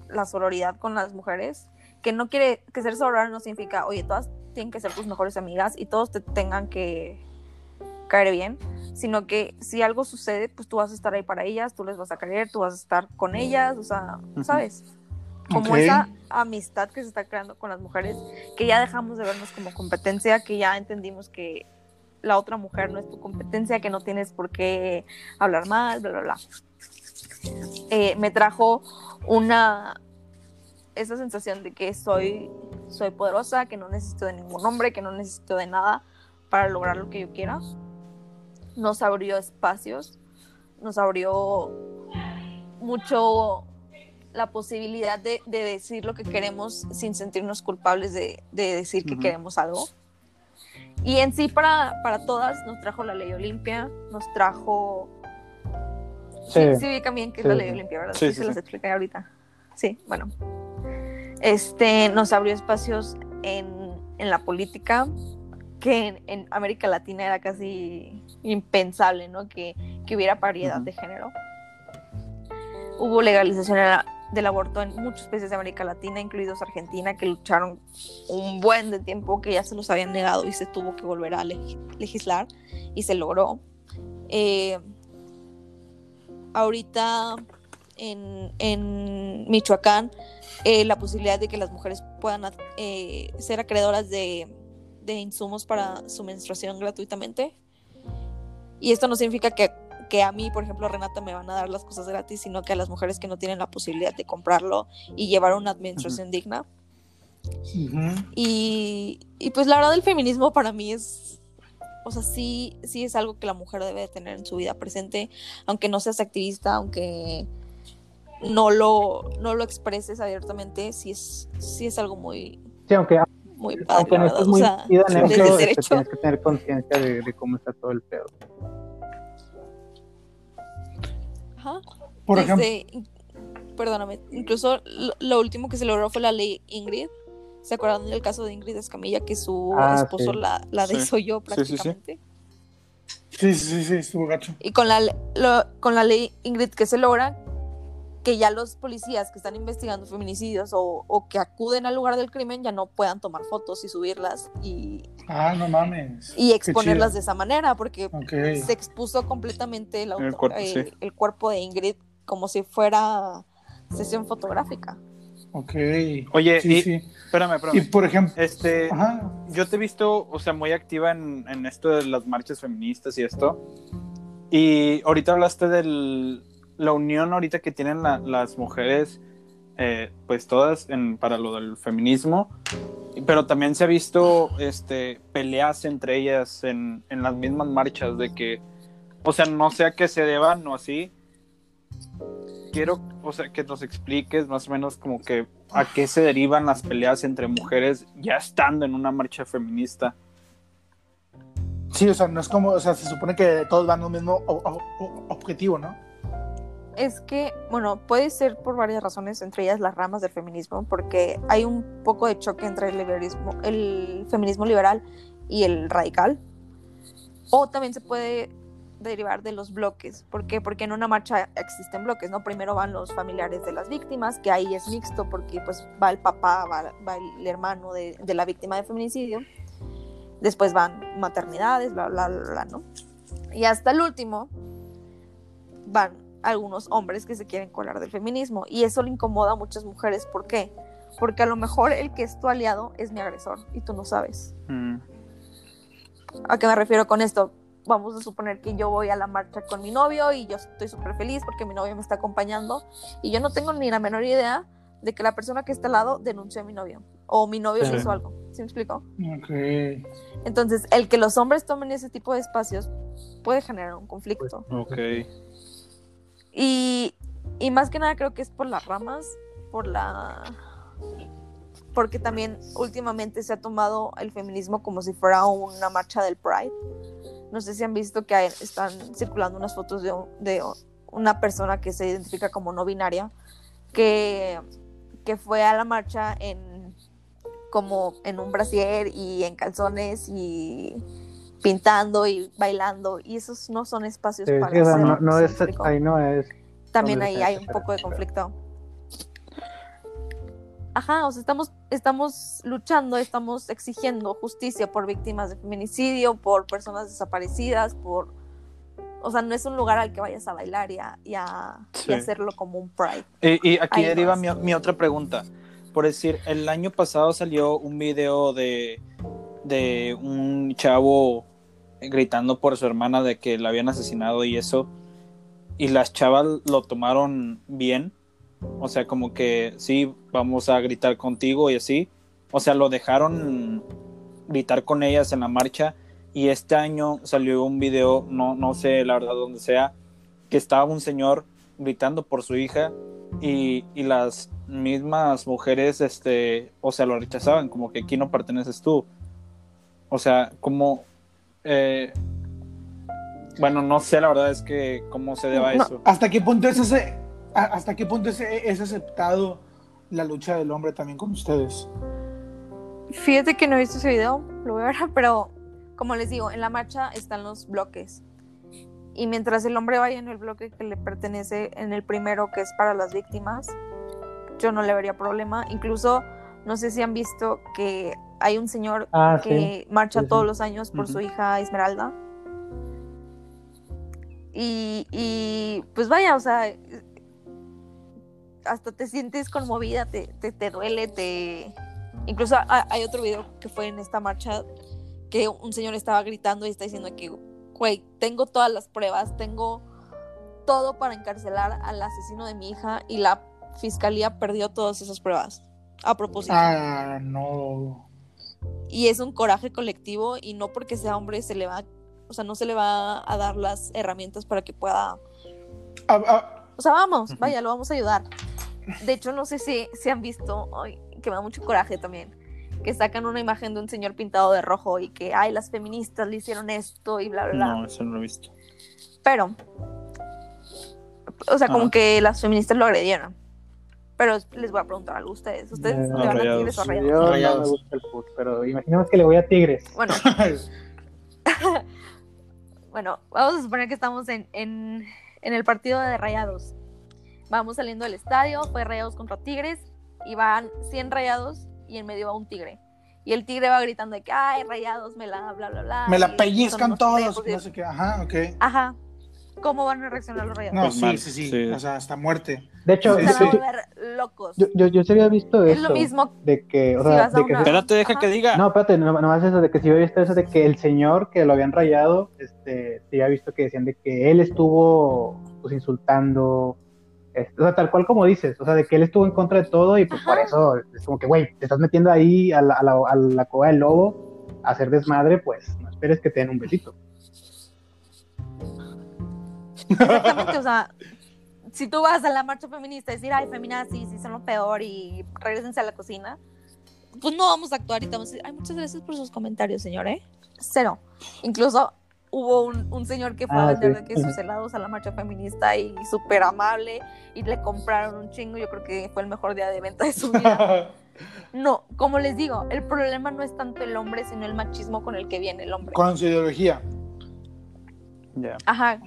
la sororidad con las mujeres, que no quiere, que ser sororidad no significa, oye, todas tienen que ser tus mejores amigas y todos te tengan que caer bien, sino que si algo sucede, pues tú vas a estar ahí para ellas, tú les vas a querer, tú vas a estar con ellas, o sea, ¿sabes? Como Ok. esa amistad que se está creando con las mujeres, que ya dejamos de vernos como competencia, que ya entendimos que la otra mujer no es tu competencia, que no tienes por qué hablar mal, bla, bla, bla. Eh, me trajo una esa sensación de que soy soy poderosa, que no necesito de ningún hombre, que no necesito de nada para lograr lo que yo quiera. Nos abrió espacios, nos abrió mucho la posibilidad de, de decir lo que queremos sin sentirnos culpables de, de decir que queremos algo. Y en sí para, para todas nos trajo la ley Olimpia, nos trajo... Sí, Sí. vi también que es Sí, la ley. Olimpia, ¿verdad? Sí, se las expliqué ahorita. Sí, bueno. Este, nos abrió espacios en, en la política que en, en América Latina era casi impensable, ¿no? Que, que hubiera paridad de género. Hubo legalización la- del aborto en muchos países de América Latina, incluidos Argentina, que lucharon un buen de tiempo, que ya se los habían negado y se tuvo que volver a leg- legislar y se logró. Eh, ahorita en, en Michoacán eh, la posibilidad de que las mujeres puedan eh, ser acreedoras de, de insumos para su menstruación gratuitamente. Y esto no significa que, que a mí, por ejemplo, Renata, me van a dar las cosas gratis, sino que a las mujeres que no tienen la posibilidad de comprarlo y llevar una menstruación digna. Y, y pues la verdad el feminismo para mí es, o sea, sí, sí es algo que la mujer debe de tener en su vida presente, aunque no seas activista, aunque no lo, no lo expreses abiertamente, sí es, sí es algo muy, Sí, aunque, muy padre, aunque no estés O muy sea, en desde eso, tienes que tener conciencia de, de cómo está todo el pedo. Ajá. Por ejemplo, perdóname, incluso lo, lo último que se logró fue la ley Ingrid. ¿Se acuerdan del caso de Ingrid Escamilla que su Ah, esposo sí. la, la Sí. desoyó Sí, sí, sí. prácticamente? sí, sí, sí, sí, estuvo gacho. Y con la, le- lo- con la ley Ingrid que se logra, que ya los policías que están investigando feminicidios o, o que acuden al lugar del crimen ya no puedan tomar fotos y subirlas y, Ah, no mames. y exponerlas de esa manera, porque se expuso completamente el, auto- El cuerpo, eh, sí. el cuerpo de Ingrid como si fuera sesión fotográfica. Ok. Oye, Sí, y, sí. espérame, espérame. Y por ejemplo, Este, ajá. yo te he visto, o sea, muy activa en, en esto de las marchas feministas y esto. Y ahorita hablaste de la unión ahorita que tienen la- las mujeres, eh, pues todas en, para lo del feminismo. Pero también se ha visto este, peleas entre ellas en, en las mismas marchas de que, o sea, no sé a qué se deban o así. Quiero, o sea, que nos expliques más o menos como que a qué se derivan las peleas entre mujeres ya estando en una marcha feminista. Sí, o sea, no es como, o sea, se supone que todos van a un mismo o- o- o- objetivo, ¿no? Es que, bueno, puede ser por varias razones, entre ellas las ramas del feminismo, porque hay un poco de choque entre el liberalismo, el feminismo liberal y el radical. O también se puede derivar de los bloques. ¿Por qué? Porque en una marcha existen bloques, ¿no? Primero van los familiares de las víctimas, que ahí es mixto, porque pues va el papá, va, el hermano de, de la víctima de feminicidio. Después van maternidades, bla, bla, bla, ¿no? Y hasta el último van algunos hombres que se quieren colar del feminismo. Y eso le incomoda a muchas mujeres. ¿Por qué? Porque a lo mejor el que es tu aliado es mi agresor y tú no sabes. Mm, ¿A qué me refiero con esto? Vamos a suponer que yo voy a la marcha con mi novio y yo estoy súper feliz porque mi novio me está acompañando y yo no tengo ni la menor idea de que la persona que está al lado denunció a mi novio o mi novio Sí. le hizo algo. ¿Sí me explico? Ok. Entonces, el que los hombres tomen ese tipo de espacios puede generar un conflicto. ok. Y, y más que nada creo que es por las ramas, por la... Porque también últimamente se ha tomado el feminismo como si fuera una marcha del Pride. No sé si han visto que están circulando unas fotos de, de una persona que se identifica como no binaria, que, que fue a la marcha en como en un brasier y en calzones y pintando y bailando y esos no son espacios Sí, para hacer, no, no ¿sí me es, ahí no es también ahí hay un poco de conflicto. Ajá, o sea, estamos, estamos luchando, estamos exigiendo justicia por víctimas de feminicidio, por personas desaparecidas, por... O sea, no es un lugar al que vayas a bailar y a, y a- y Sí. a hacerlo como un pride. Y, y aquí Ahí deriva mi, mi otra pregunta. Por decir, el año pasado salió un video de, de un chavo gritando por su hermana de que la habían asesinado y eso. Y las chavas lo tomaron bien. O sea, como que sí, vamos a gritar contigo y así. O sea, lo dejaron gritar con ellas en la marcha. Y este año salió un video, no, no sé la verdad dónde sea, que estaba un señor gritando por su hija y, y las mismas mujeres, este, o sea, lo rechazaban, como que aquí no perteneces tú. O sea, como, eh, bueno, no sé la verdad es que cómo se deba No. eso. ¿Hasta qué punto es ese, hasta qué punto es, es aceptado la lucha del hombre también con ustedes? Fíjate que no he visto ese video, lo voy a ver, pero como les digo, en la marcha están los bloques. Y mientras el hombre vaya en el bloque que le pertenece, en el primero que es para las víctimas, yo no le vería problema. Incluso, no sé si han visto que hay un señor Ah, que sí. marcha Sí, sí. todos los años por su hija Esmeralda. Y, y, pues vaya, o sea, hasta te sientes conmovida, te, te, te duele, te... Incluso ha- hay otro video que fue en esta marcha que un señor estaba gritando y está diciendo que, güey, tengo todas las pruebas, tengo todo para encarcelar al asesino de mi hija y la fiscalía perdió todas esas pruebas a propósito. Ah, no. Y es un coraje colectivo y no porque sea hombre se le va, o sea, no se le va a dar las herramientas para que pueda Ah, ah, o sea, vamos, vaya, lo vamos a ayudar. De hecho, no sé si, si han visto, ay, que me da mucho coraje también, que sacan una imagen de un señor pintado de rojo y que, ay, las feministas le hicieron esto y bla, bla, bla. No, eso no lo he visto. Pero, o sea, como Ajá. que las feministas lo agredieron. Pero les voy a preguntar algo a ustedes. ¿Ustedes Eh, le van a Rayados. Tigres o a Yo Rayados? no me Rayados. gusta el fútbol, pero imaginemos que le voy a Tigres. Bueno, bueno, vamos a suponer que estamos en, en, en el partido de Rayados. Vamos saliendo del estadio, fue Rayados contra Tigres, y van 100 Rayados y en medio va un tigre. Y el tigre va gritando de que, ay, Rayados, me la, bla, bla, bla. me la pellizcan todos. No sé qué. Ajá, ok. Ajá. ¿Cómo van a reaccionar los Rayados? No, Pues sí, mal, sí, sí, sí. O sea, hasta muerte. De hecho, Sí, Se yo, van a volver locos. yo, yo, yo sí había visto es eso. lo mismo. De que, o si sea, de que una- se- Espérate, deja Ajá. que diga. No, espérate, no, nomás eso de que si había visto eso de que el señor que lo habían rayado, este, sí había visto que decían de que él estuvo pues insultando, este, o sea, tal cual como dices, o sea, de que él estuvo en contra de todo y pues Ajá. por eso es como que, güey, te estás metiendo ahí a la, a la, a la cueva del lobo a hacer desmadre, pues no esperes que te den un besito. Exactamente, o sea, si tú vas a la marcha feminista y decir, ay, feminazis, sí son lo peor y regresense a la cocina, pues no vamos a actuar y te vamos a decir, ay, muchas gracias por sus comentarios, señor, ¿eh? Cero. Incluso hubo un, un señor que fue a Ah, vender sí. de que sus helados a la marcha feminista y súper amable y le compraron un chingo, yo creo que fue el mejor día de venta de su vida. No, como les digo, el problema no es tanto el hombre, sino el machismo con el que viene el hombre. Con su ideología. Ya. Ajá,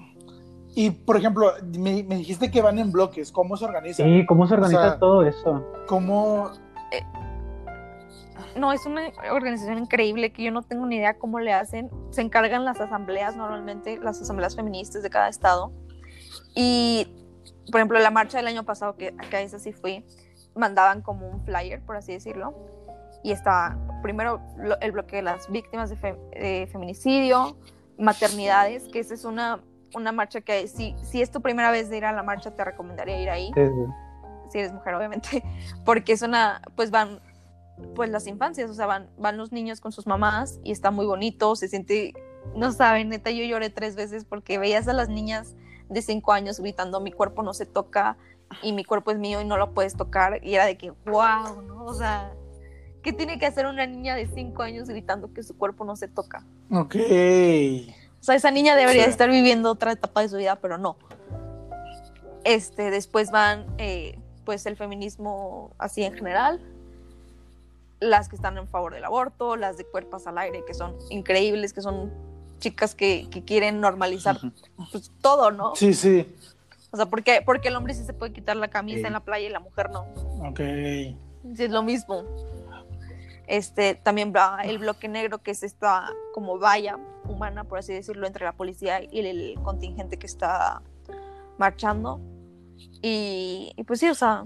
Y, por ejemplo, me, me dijiste que van en bloques. ¿Cómo se organizan? Sí, ¿cómo se organiza O sea- todo eso? ¿Cómo...? No, es una organización increíble que yo no tengo ni idea cómo le hacen. Se encargan las asambleas normalmente, las asambleas feministas de cada estado. Y, por ejemplo, la marcha del año pasado, que, que a esa sí fui, mandaban como un flyer, por así decirlo. Y estaba primero lo- el bloque de las víctimas de, fe- de feminicidio, maternidades, que esa es una, una marcha que si, si es tu primera vez de ir a la marcha, te recomendaría ir ahí Sí, sí. si eres mujer obviamente, porque es una, pues van, pues las infancias, o sea, van, van los niños con sus mamás y está muy bonito, se siente, no saben, neta, yo lloré tres veces porque veías a las niñas de cinco años gritando, mi cuerpo no se toca y mi cuerpo es mío y no lo puedes tocar, y era de que, wow, ¿no? O sea, ¿qué tiene que hacer una niña de cinco años gritando que su cuerpo no se toca? Ok. O sea, esa niña debería Sí. estar viviendo otra etapa de su vida, pero no. Este, después van, eh, pues, el feminismo así en general. Las que están en favor del aborto, las de cuerpos al aire, que son increíbles, que son chicas que, que quieren normalizar pues, todo, ¿no? Sí, sí. O sea, ¿por qué, porque el hombre sí se puede quitar la camisa en la playa y la mujer no? Ok. Sí, es lo mismo. Este, también el bloque negro, que es esta como valla humana, por así decirlo, entre la policía y el contingente que está marchando. Y, y pues sí, o sea,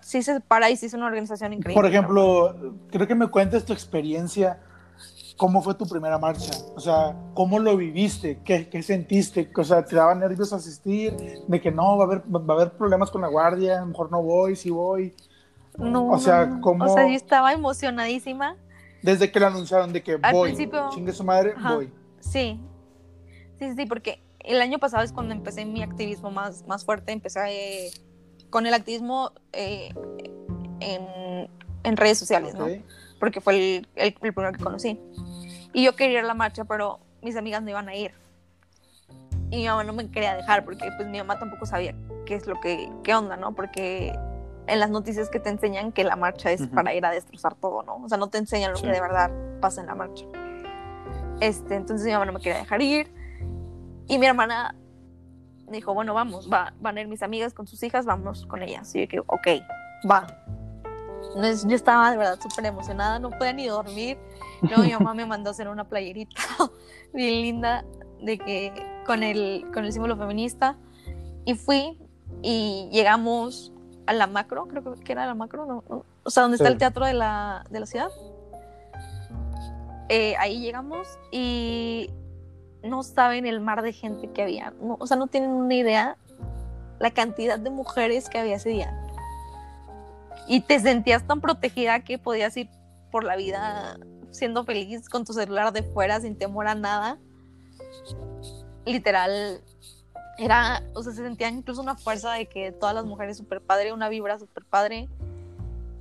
sí se separa y sí es una organización increíble. Por ejemplo, creo que me cuentes tu experiencia. ¿Cómo fue tu primera marcha? O sea, ¿cómo lo viviste? ¿Qué, qué sentiste? O sea, ¿te daba nervios asistir? De que no, va a, haber, va a haber problemas con la guardia, mejor no voy, sí voy. No, o sea, no, no. ¿cómo- O sea, yo estaba emocionadísima. Desde que lo anunciaron de que Al voy, principio- chingue su madre, Ajá. voy. Sí, sí, sí, porque el año pasado es cuando empecé mi activismo más, más fuerte. Empecé eh, con el activismo eh, en, en redes sociales, ¿no? Ok. Porque fue el, el- el primero que conocí. Y yo quería ir a la marcha, pero mis amigas no iban a ir. Y mi mamá no me quería dejar porque pues mi mamá tampoco sabía qué es lo que, qué onda, ¿no? Porque en las noticias que te enseñan que la marcha es Ujú. para ir a destrozar todo, ¿no? O sea, no te enseñan lo Sí. que de verdad pasa en la marcha. Este, entonces mi mamá no me quería dejar ir. Y mi hermana me dijo, bueno, vamos, va, van a ir mis amigas con sus hijas, vamos con ellas. Y yo que, ok, va. Entonces, yo estaba de verdad súper emocionada, no podía ni dormir. Luego mi mamá me mandó a hacer una playerita bien linda de que con el, con el símbolo feminista. Y fui y llegamos a la macro, creo que- era la macro, ¿no? ¿no? O sea, donde está el teatro de la, de la ciudad. Eh, ahí llegamos y no saben el mar de gente que había. No, o sea, no tienen una idea la cantidad de mujeres que había ese día. Y te sentías tan protegida que podías ir por la vida siendo feliz con tu celular de fuera sin temor a nada. Literal, era, o sea, se sentía incluso una fuerza de que todas las mujeres super padre, una vibra super padre.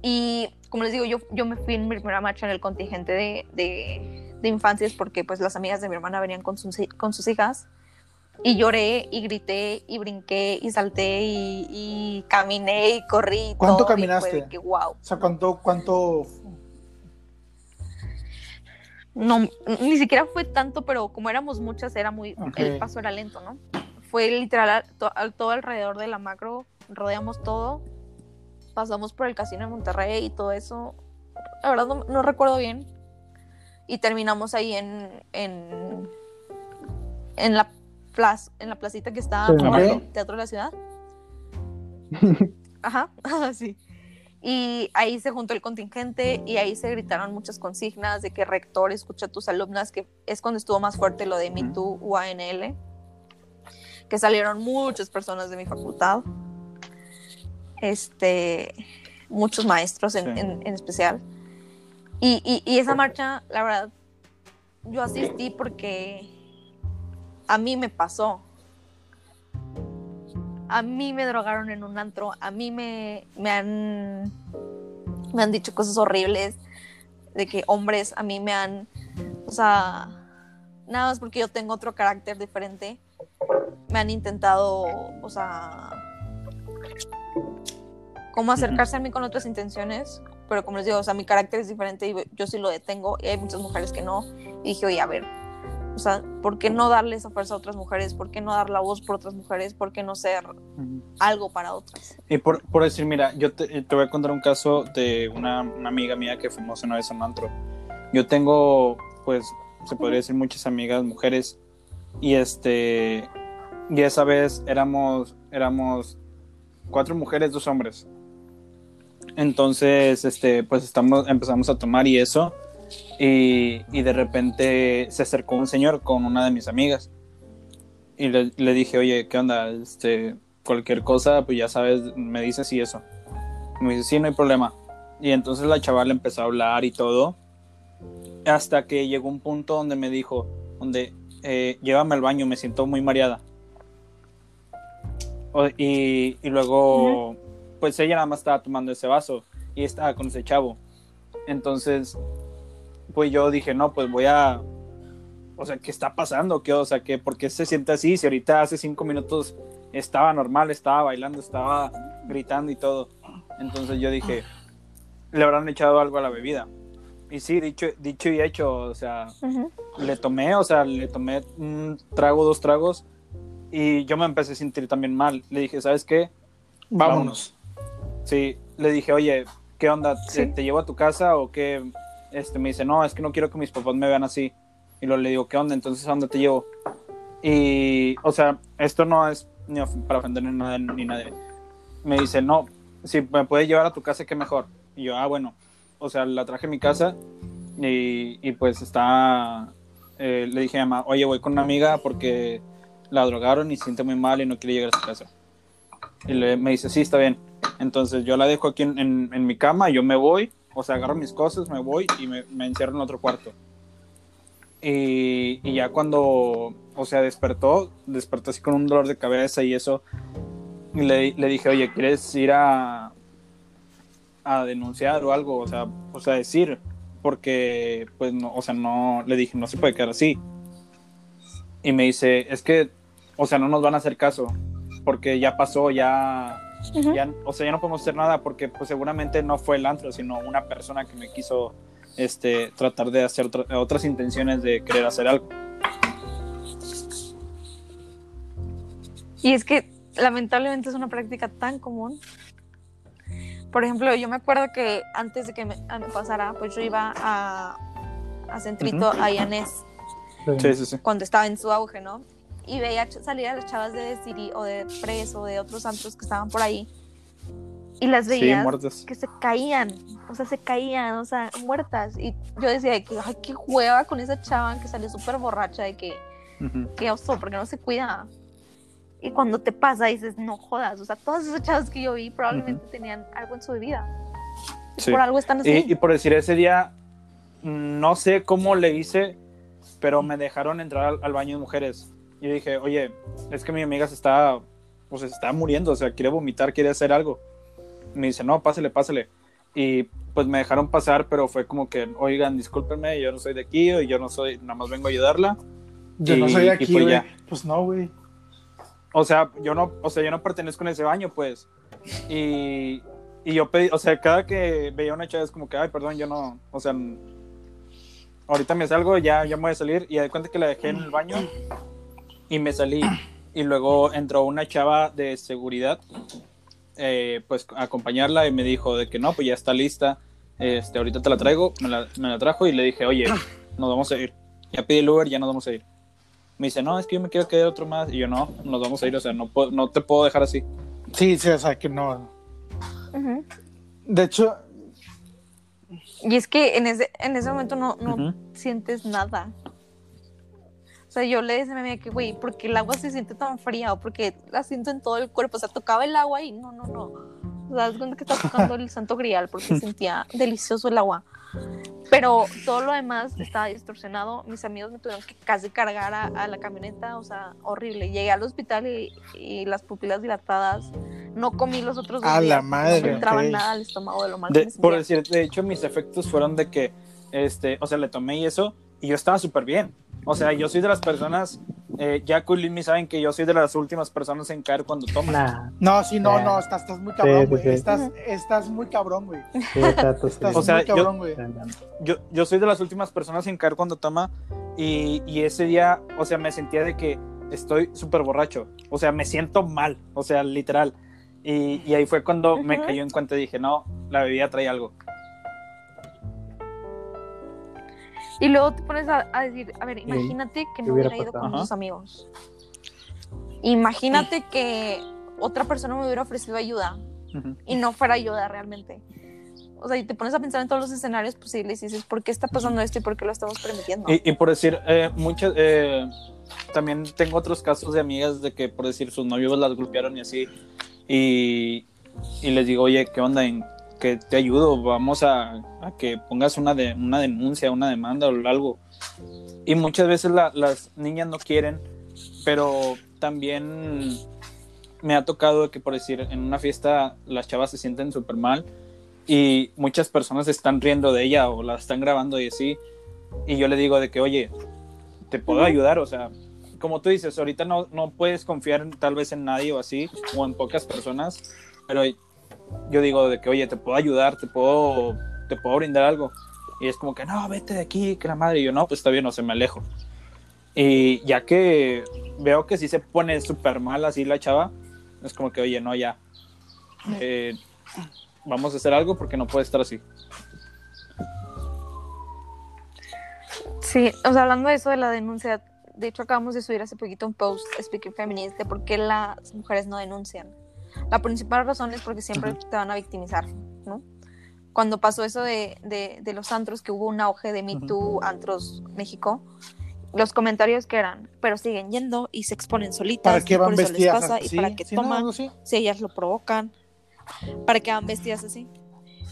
Y como les digo, yo, yo me fui en mi primera marcha en el contingente de, de, de infancias porque pues las amigas de mi hermana venían con sus, con sus hijas. Y lloré y grité y brinqué y salté y, y caminé y corrí. y ¿Cuánto todo, y fue caminaste? de que wow. O sea, ¿cuánto, cuánto No, ni siquiera fue tanto, pero como éramos muchas, era muy, Ok. el paso era lento, ¿no? Fue literal to- todo alrededor de la macro, rodeamos todo, pasamos por el casino de Monterrey y todo eso. La verdad no, no recuerdo bien. Y terminamos ahí en, en, en la plaza, en la placita que está del Teatro de la Ciudad. Ajá, sí. Y ahí se juntó el contingente y ahí se gritaron muchas consignas de que rector escucha a tus alumnas, que es cuando estuvo más fuerte lo de Me. Too UANL, que salieron muchas personas de mi facultad, este, muchos maestros en, Sí. en- en especial. Y, y- y esa marcha, la verdad, yo asistí porque a mí me pasó. A mí me drogaron en un antro, a mí me, me han me han dicho cosas horribles de que hombres a mí me han, o sea, nada más porque yo tengo otro carácter diferente, me han intentado, o sea, como acercarse a mí con otras intenciones, pero como les digo, o sea, mi carácter es diferente y yo sí lo detengo y hay muchas mujeres que no. Y dije, oye, a ver, o sea, ¿por qué no darle esa fuerza a otras mujeres? ¿Por qué no dar la voz por otras mujeres? ¿Por qué no ser algo para otras? Y por, por decir, mira, yo te, te voy a contar un caso de una, una amiga mía que fuimos una vez a un antro. Yo tengo, pues, se podría decir muchas amigas mujeres y este, y esa vez éramos, éramos cuatro mujeres, dos hombres. Entonces, este, pues estamos, empezamos a tomar y eso, y, y de repente se acercó un señor con una de mis amigas y le, le dije, oye, ¿qué onda? Este, cualquier cosa, pues ya sabes, me dices y eso. Y me dice, sí, no hay problema. Y entonces la chavala empezó a hablar y todo, hasta que llegó un punto donde me dijo, donde, eh, llévame al baño, me siento muy mareada. Y, y luego, pues ella nada más estaba tomando ese vaso y estaba con ese chavo. Entonces, pues yo dije, no, pues voy a, o sea, ¿qué está pasando? ¿Qué, o sea, ¿qué, ¿por qué se siente así? Si ahorita hace cinco minutos estaba normal, estaba bailando, estaba gritando y todo. Entonces yo dije, le habrán echado algo a la bebida. Y sí, dicho, dicho y hecho, o sea, Ujú. le tomé, o sea, le tomé un trago, dos tragos Y yo me empecé a sentir también mal. Le dije, ¿sabes qué? Vámonos. Sí, le dije, oye, ¿qué onda? ¿Te, Sí. te llevo a tu casa o qué? Este, me dice, no, es que no quiero que mis papás me vean así. Y luego le digo, ¿qué onda? Entonces, ¿a dónde te llevo? Y, o sea, esto no es ni para ofender ni nada, ni nadie. Me dice, no, si me puedes llevar a tu casa, qué mejor. Y yo, ah, bueno. O sea, la traje a mi casa y, y pues está... eh, le dije a mamá, oye, voy con una amiga porque la drogaron y se siente muy mal y no quiere llegar a su casa. Y le, me dice, sí, está bien. Entonces yo la dejo aquí en, en- en mi cama, yo me voy, o sea, agarro mis cosas, me voy y me, me encierro en otro cuarto. Y, y ya cuando, o sea, despertó, despertó así con un dolor de cabeza y eso. Y le, le dije, oye, ¿quieres ir a, a denunciar o algo? O sea, o sea, decir, porque, pues, no, o sea, no, le dije, no se puede quedar así. Y me dice, es que, o sea, no nos van a hacer caso, porque ya pasó, ya, ya, o sea, ya no podemos hacer nada porque pues seguramente no fue el antro, sino una persona que me quiso este, tratar de hacer otra- otras intenciones de querer hacer algo. Y es que lamentablemente es una práctica tan común. Por ejemplo, yo me acuerdo que antes de que me, pasara, pues yo iba a, a Centrito, a Ianés, Sí, sí, sí. cuando estaba en su auge, ¿no? Y veía salir a las chavas de City o de Pres o de otros antros que estaban por ahí. Y las Sí, veías muertos. que se caían, o sea, se caían, o sea, muertas. Y yo decía de que, ay, qué hueva con esa chava que salió súper borracha, de que, Ujú. qué oso, porque no se cuida. Y cuando te pasa dices, no jodas, o sea, todas esas chavas que yo vi probablemente tenían algo en su vida. Y Sí. Por algo están así. Y, y por decir, ese día, mm, no sé cómo le hice, pero me dejaron entrar al, al baño de mujeres. Y yo dije, oye, es que mi amiga se está, pues, se está muriendo, o sea, quiere vomitar, quiere hacer algo. Me dice, no, pásale, pásale. Y pues me dejaron pasar, pero fue como que, oigan, discúlpenme, yo no soy de aquí, o yo no soy, nada más vengo a ayudarla. Yo no Y- soy de y aquí, pues ya. Pues no, güey. O sea, yo no, o sea, yo no pertenezco en ese baño, pues. Y, y yo pedí, o sea, cada que veía una chava es como que, ay, perdón, yo no, o sea, ahorita me salgo, ya, ya me voy a salir. Y de cuenta que la dejé en el baño y me salí. Y luego entró una chava de seguridad, eh, pues a acompañarla y me dijo de que no, pues ya está lista. Este, ahorita te la traigo, me la, me la trajo y le dije, oye, nos vamos a ir. Ya pedí el Uber, ya nos vamos a ir. Me dice, no, es que yo me quiero quedar otro más. Y yo, no, nos vamos a ir, o sea, no, puedo- no te puedo dejar así. Sí, sí, o sea, que no. Ujú. De hecho, Y es que en ese, en ese momento no, no Ujú. sientes nada. O sea, yo le decía a mi amiga que, güey, porque el agua se siente tan fría o porque la siento en todo el cuerpo. O sea, tocaba el agua y no, no, no. O sea, es cuenta que estaba tocando el santo grial porque sentía delicioso el agua. Pero todo lo demás estaba distorsionado. Mis amigos me tuvieron que casi cargar a, a la camioneta, o sea, horrible. Llegué al hospital y, y las pupilas dilatadas. No comí los otros dos A la días, porque madre, No me entraba ok. nada al estómago de lo mal que De- me por decir, de hecho, mis efectos fueron de que, este, o sea, le tomé y eso, y yo estaba súper bien. O sea, yo soy de las personas, eh, Jaco y Limi saben que yo soy de las últimas personas en caer cuando toman. Nah, no, sí, no, Eh. no, estás, estás muy cabrón, Sí, sí, güey. sí. Estás, estás muy cabrón, güey. sí, sí. Estás O sea, muy yo- cabrón, güey. yo, yo soy de las últimas personas en caer cuando toma y, y ese día, o sea, me sentía de que estoy súper borracho, o sea, me siento mal, o sea, literal. Y, y ahí fue cuando me cayó en cuenta y dije, no, la bebida trae algo. Y luego te pones a, a decir, a ver, imagínate que no hubiera hubiera ido con sus amigos. Imagínate que otra persona me hubiera ofrecido ayuda y no fuera ayuda realmente. O sea, y te pones a pensar en todos los escenarios posibles y dices, ¿por qué está pasando esto y por qué lo estamos permitiendo? Y, y por decir, eh, muchas, eh, también tengo otros casos de amigas de que por decir sus novios las golpearon y así, y, y les digo, oye, ¿qué onda? Que te ayudo, vamos a, a que pongas una, de, una denuncia, una demanda o algo. Y muchas veces la- las niñas no quieren, pero también me ha tocado que por decir, en una fiesta las chavas se sienten súper mal y muchas personas están riendo de ella o la están grabando y así. Y yo le digo de que, oye, te puedo ayudar, o sea, como tú dices, ahorita no, no puedes confiar tal vez en nadie o así, o en pocas personas, pero yo digo de que, oye, te puedo ayudar, te puedo, te puedo brindar algo. Y es como que, no, vete de aquí, que la madre. Y yo, no, pues está bien, o sea, me alejo. Y ya que veo que sí se pone súper mal así la chava, es como que, oye, no, ya. Eh, vamos a hacer algo porque no puede estar así. Sí, o sea, hablando de eso de la denuncia, de hecho acabamos de subir hace poquito un post Speaking Feminist de por qué las mujeres no denuncian. La principal razón es porque siempre te van a victimizar, ¿no? Cuando pasó eso de, de, de los antros, que hubo un auge de Me Too, antros México, los comentarios que eran, pero siguen yendo y se exponen solitas, ¿Para qué van por eso les vestidas pasa, así? y para qué Sí, toman, no, sí. si ellas lo provocan, para qué van vestidas así.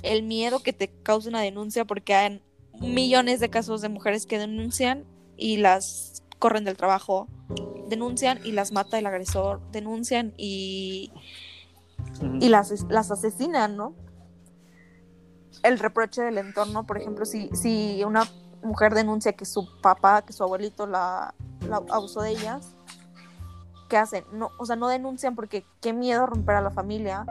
El miedo que te causa una denuncia, porque hay millones de casos de mujeres que denuncian y las corren del trabajo, denuncian y las mata el agresor, denuncian y, y las, las asesinan, ¿no? El reproche del entorno, por ejemplo, si, si una mujer denuncia que su papá, que su abuelito la, la abusó de ellas, ¿qué hacen? No, o sea, no denuncian porque qué miedo romper a la familia,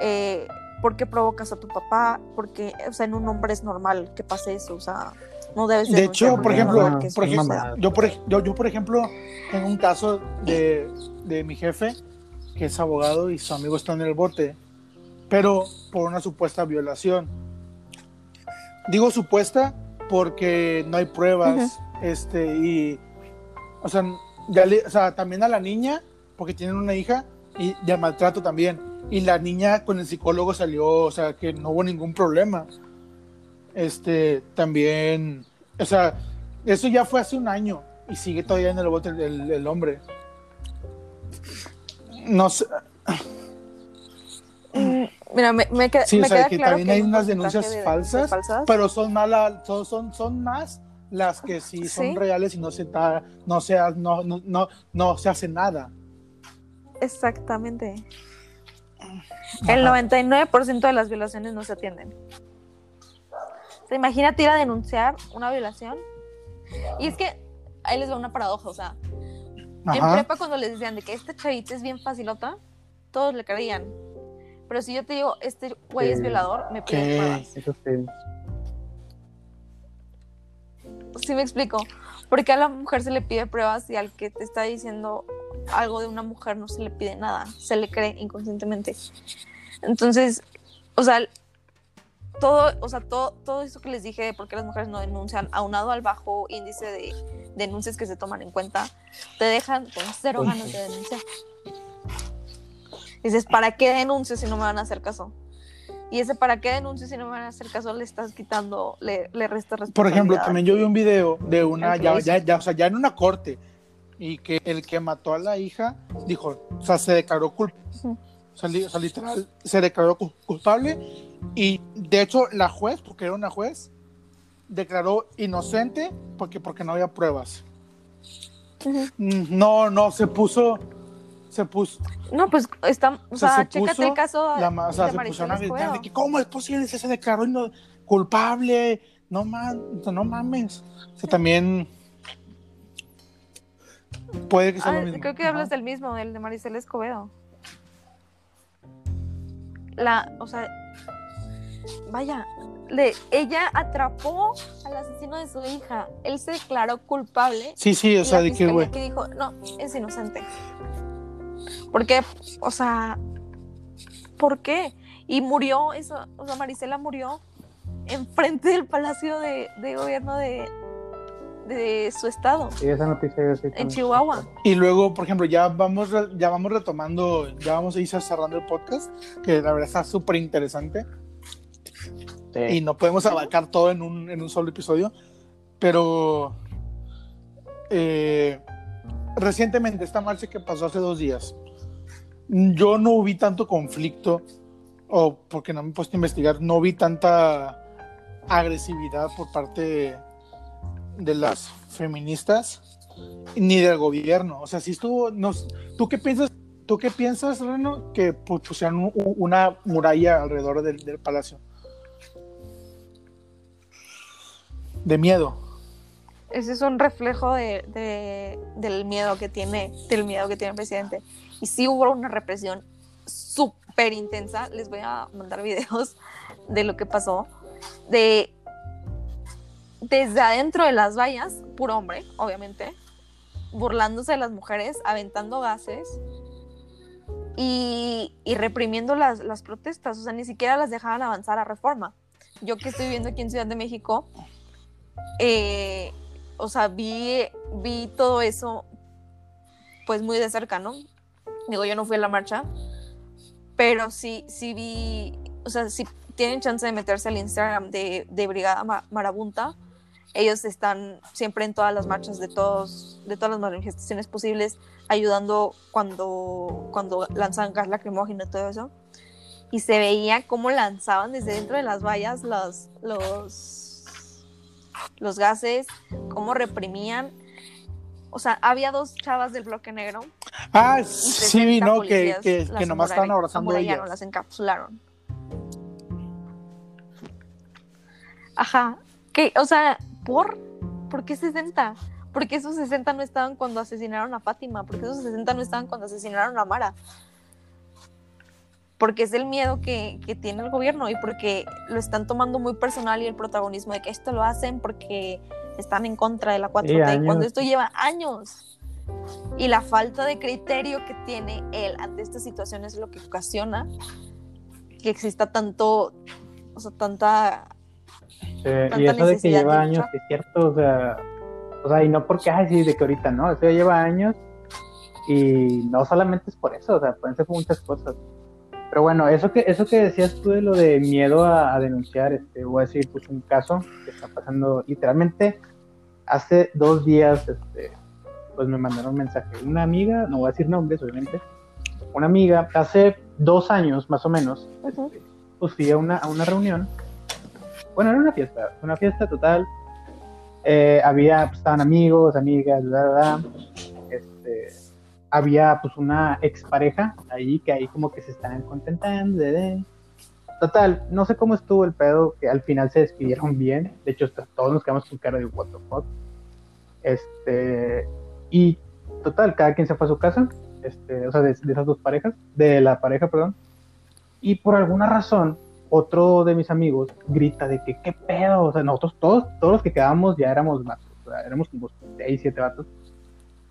eh, porque provocas a tu papá, porque, o sea, en un hombre es normal que pase eso, o sea, no debes De denunciar hecho, por ejemplo, por ejemplo, yo por, yo, yo, por ejemplo, tengo un caso de, de mi jefe, que es abogado y su amigo está en el bote, pero por una supuesta violación. Digo supuesta porque no hay pruebas, este, y, o sea, ya le- o sea, también a la niña, porque tienen una hija, y de maltrato también. Y la niña con el psicólogo salió, o sea, que no hubo ningún problema. Este, también, o sea, eso ya fue hace un año y sigue todavía en el bote el, el- el hombre. No sé, Mm, Mira, me, me queda, sí, me o sea, queda que claro también que hay un unas denuncias de falsas, falsas. pero son malas, son, son, son más las que sí son Sí. reales y no se ta- no se, no, no, no, no se hace nada. Exactamente. El 99% de las violaciones no se atienden. Imagínate ir a denunciar una violación. Y es que ahí les va una paradoja, o sea, en prepa cuando les decían de que esta chavita es bien facilota, todos le creían. Pero si yo te digo, este güey es violador, me piden pruebas. Eso sí. Sí me explico. Porque a la mujer se le pide pruebas y al que te está diciendo algo de una mujer no se le pide nada, se le cree inconscientemente. Entonces, o sea, todo, o sea, todo, todo eso que les dije de por qué las mujeres no denuncian, aunado al bajo índice de denuncias que se toman en cuenta, te dejan con cero ganas de denunciar. Dices, ¿para qué denuncio si no me van a hacer caso? Y ese para qué denuncio si no me van a hacer caso le estás quitando, le, le restas Por ejemplo, responsabilidad. también yo vi un video de una, ya, ya, ya, o sea, ya en una corte, y que el que mató a la hija dijo, o sea, se declaró culpable. Ujú. O sea, li- o sea, literal, se declaró cu- culpable. Y de hecho, la juez, porque era una juez, declaró inocente porque, porque no había pruebas. No, no, se puso. Se puso. No, pues está, o sea, se chécate puso el caso la o sea, de se pusieron a gritar de que, ¿cómo es posible? Si se declaró ino- culpable. No, man, no mames. O sea, también. Puede que sea Ah, lo mismo. creo que Ajá. hablas del mismo, del de Maricel Escobedo. La, o sea, vaya, le, ella atrapó al asesino de su hija. Él se declaró culpable. Sí, sí, o sea, de que, güey. que dijo, no, es inocente. Porque, o sea, ¿por qué? Y murió, eso, o sea, Marisela murió enfrente del palacio de, de gobierno de, de su estado, Sí, esa noticia yo sí. en. Chihuahua. Y luego, por ejemplo, ya vamos, ya vamos retomando, ya vamos a ir cerrando el podcast, que la verdad está súper interesante. Sí. y no podemos abarcar todo en un, en un solo episodio, pero eh, recientemente esta marcha que pasó hace dos días, yo no vi tanto conflicto, o porque no me he puesto a investigar, no vi tanta agresividad por parte de, las feministas ni del gobierno. O sea, si estuvo, no, ¿tú qué piensas? ¿Tú qué piensas, Reno, que pu- pusieran un- una muralla alrededor del, palacio? De miedo. Ese es un reflejo de, de- del miedo que tiene, del miedo que tiene el presidente. Y sí hubo una represión súper intensa. Les voy a mandar videos de lo que pasó. De desde adentro de las vallas, puro hombre, obviamente, burlándose de las mujeres, aventando gases y, y reprimiendo las, las protestas. O sea, ni siquiera las dejaban avanzar a reforma. Yo que estoy viviendo aquí en Ciudad de México, eh, o sea, vi, vi todo eso pues muy de cerca, ¿no? Digo, yo no fui a la marcha, pero sí, sí vi, o sea, si tienen chance de meterse al Instagram de, Brigada Ma- Marabunta, ellos están siempre en todas las marchas de todos, de todas las manifestaciones posibles, ayudando cuando, cuando lanzan gas lacrimógeno y todo eso. Y se veía cómo lanzaban desde dentro de las vallas los, los, los gases, cómo reprimían. O sea, había dos chavas del bloque negro Ah, sí, vi, 60 ¿no? Que, que, que nomás estaban abrazando ellas. las encapsularon. Ajá. ¿Qué? O sea, ¿por? ¿Por qué 60? ¿Por qué esos 60 no estaban cuando asesinaron a Fátima? ¿Por qué esos 60 no estaban cuando asesinaron a Mara? Porque es el miedo que, que tiene el gobierno y porque lo están tomando muy personal y el protagonismo de que esto lo hacen porque están en contra de la 4T, Sí, años. cuando esto lleva años. Y la falta de criterio que tiene él ante esta situación es lo que ocasiona que exista tanto, o sea, tanta... Eh, y eso de que lleva años, es cierto, o sea, o sea, y no porque, ay, sí, de que ahorita no, eso ya lleva años y no solamente es por eso, o sea, pueden ser muchas cosas. Pero bueno, eso que, eso que decías tú de lo de miedo a, a denunciar, este, voy a decir, pues un caso que está pasando literalmente. Hace dos días, este, pues me mandaron un mensaje, una amiga, no voy a decir nombres, obviamente, una amiga, hace dos años más o menos, Ujú. este, pues fui a una, a una reunión bueno, era una fiesta, una fiesta total. Eh, había, pues, estaban amigos, amigas, bla, bla, bla. Este, había pues una expareja ahí que ahí como que se estaban contentando. de- de. Total, no sé cómo estuvo el pedo, que al final se despidieron bien. De hecho, todos nos quedamos con cara de what the fuck. Este, y total, cada quien se fue a su casa, este, o sea, de, de esas dos parejas, de la pareja, perdón. Y por alguna razón, otro de mis amigos grita de que qué pedo, o sea, nosotros todos, todos los que quedamos ya éramos más, o sea, éramos como seis, siete vatos,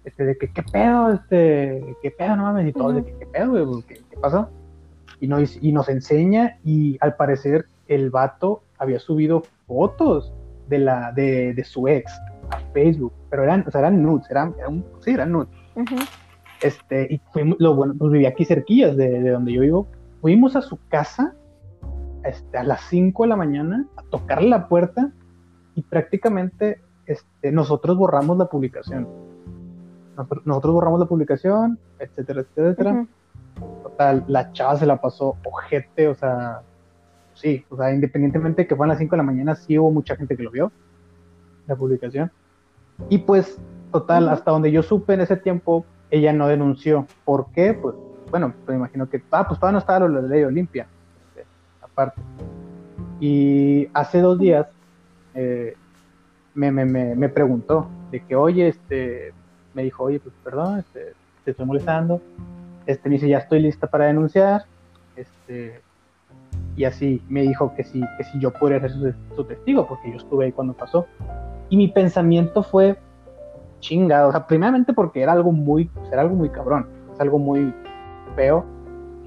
este, de que qué pedo, este, qué pedo, no mames, y todos de que qué pedo, güey, ¿qué, qué pasó? Y nos, y nos enseña, y al parecer el vato había subido fotos de la, de, de su ex a Facebook, pero eran, o sea, eran nudes, eran, eran sí, eran nudes. Ujú. Este, y fuimos, lo bueno, pues vivía aquí cerquillas de, de donde yo vivo. Fuimos a su casa este, a las 5 de la mañana a tocarle la puerta y prácticamente este, nosotros borramos la publicación. Nosotros, nosotros borramos la publicación, etcétera, etcétera. Ujú. Total, la chava se la pasó ojete, o sea, sí, o sea, independientemente de que fue a las 5 de la mañana, sí hubo mucha gente que lo vio, la publicación. Y pues, total, Ujú. hasta donde yo supe en ese tiempo, ella no denunció. ¿Por qué? Pues, bueno, pues me imagino que, ah, pues todavía no estaba la ley Olimpia, Y hace dos días eh, me, me, me, preguntó de que, oye, este, me dijo, oye, pues perdón, este, te estoy molestando. Este, me dice, ya estoy lista para denunciar. Este, y así me dijo que sí, que si yo podría ser su, su testigo, porque yo estuve ahí cuando pasó. Y mi pensamiento fue chingado, o sea, primeramente porque era algo muy, pues, era algo muy cabrón, es algo muy feo,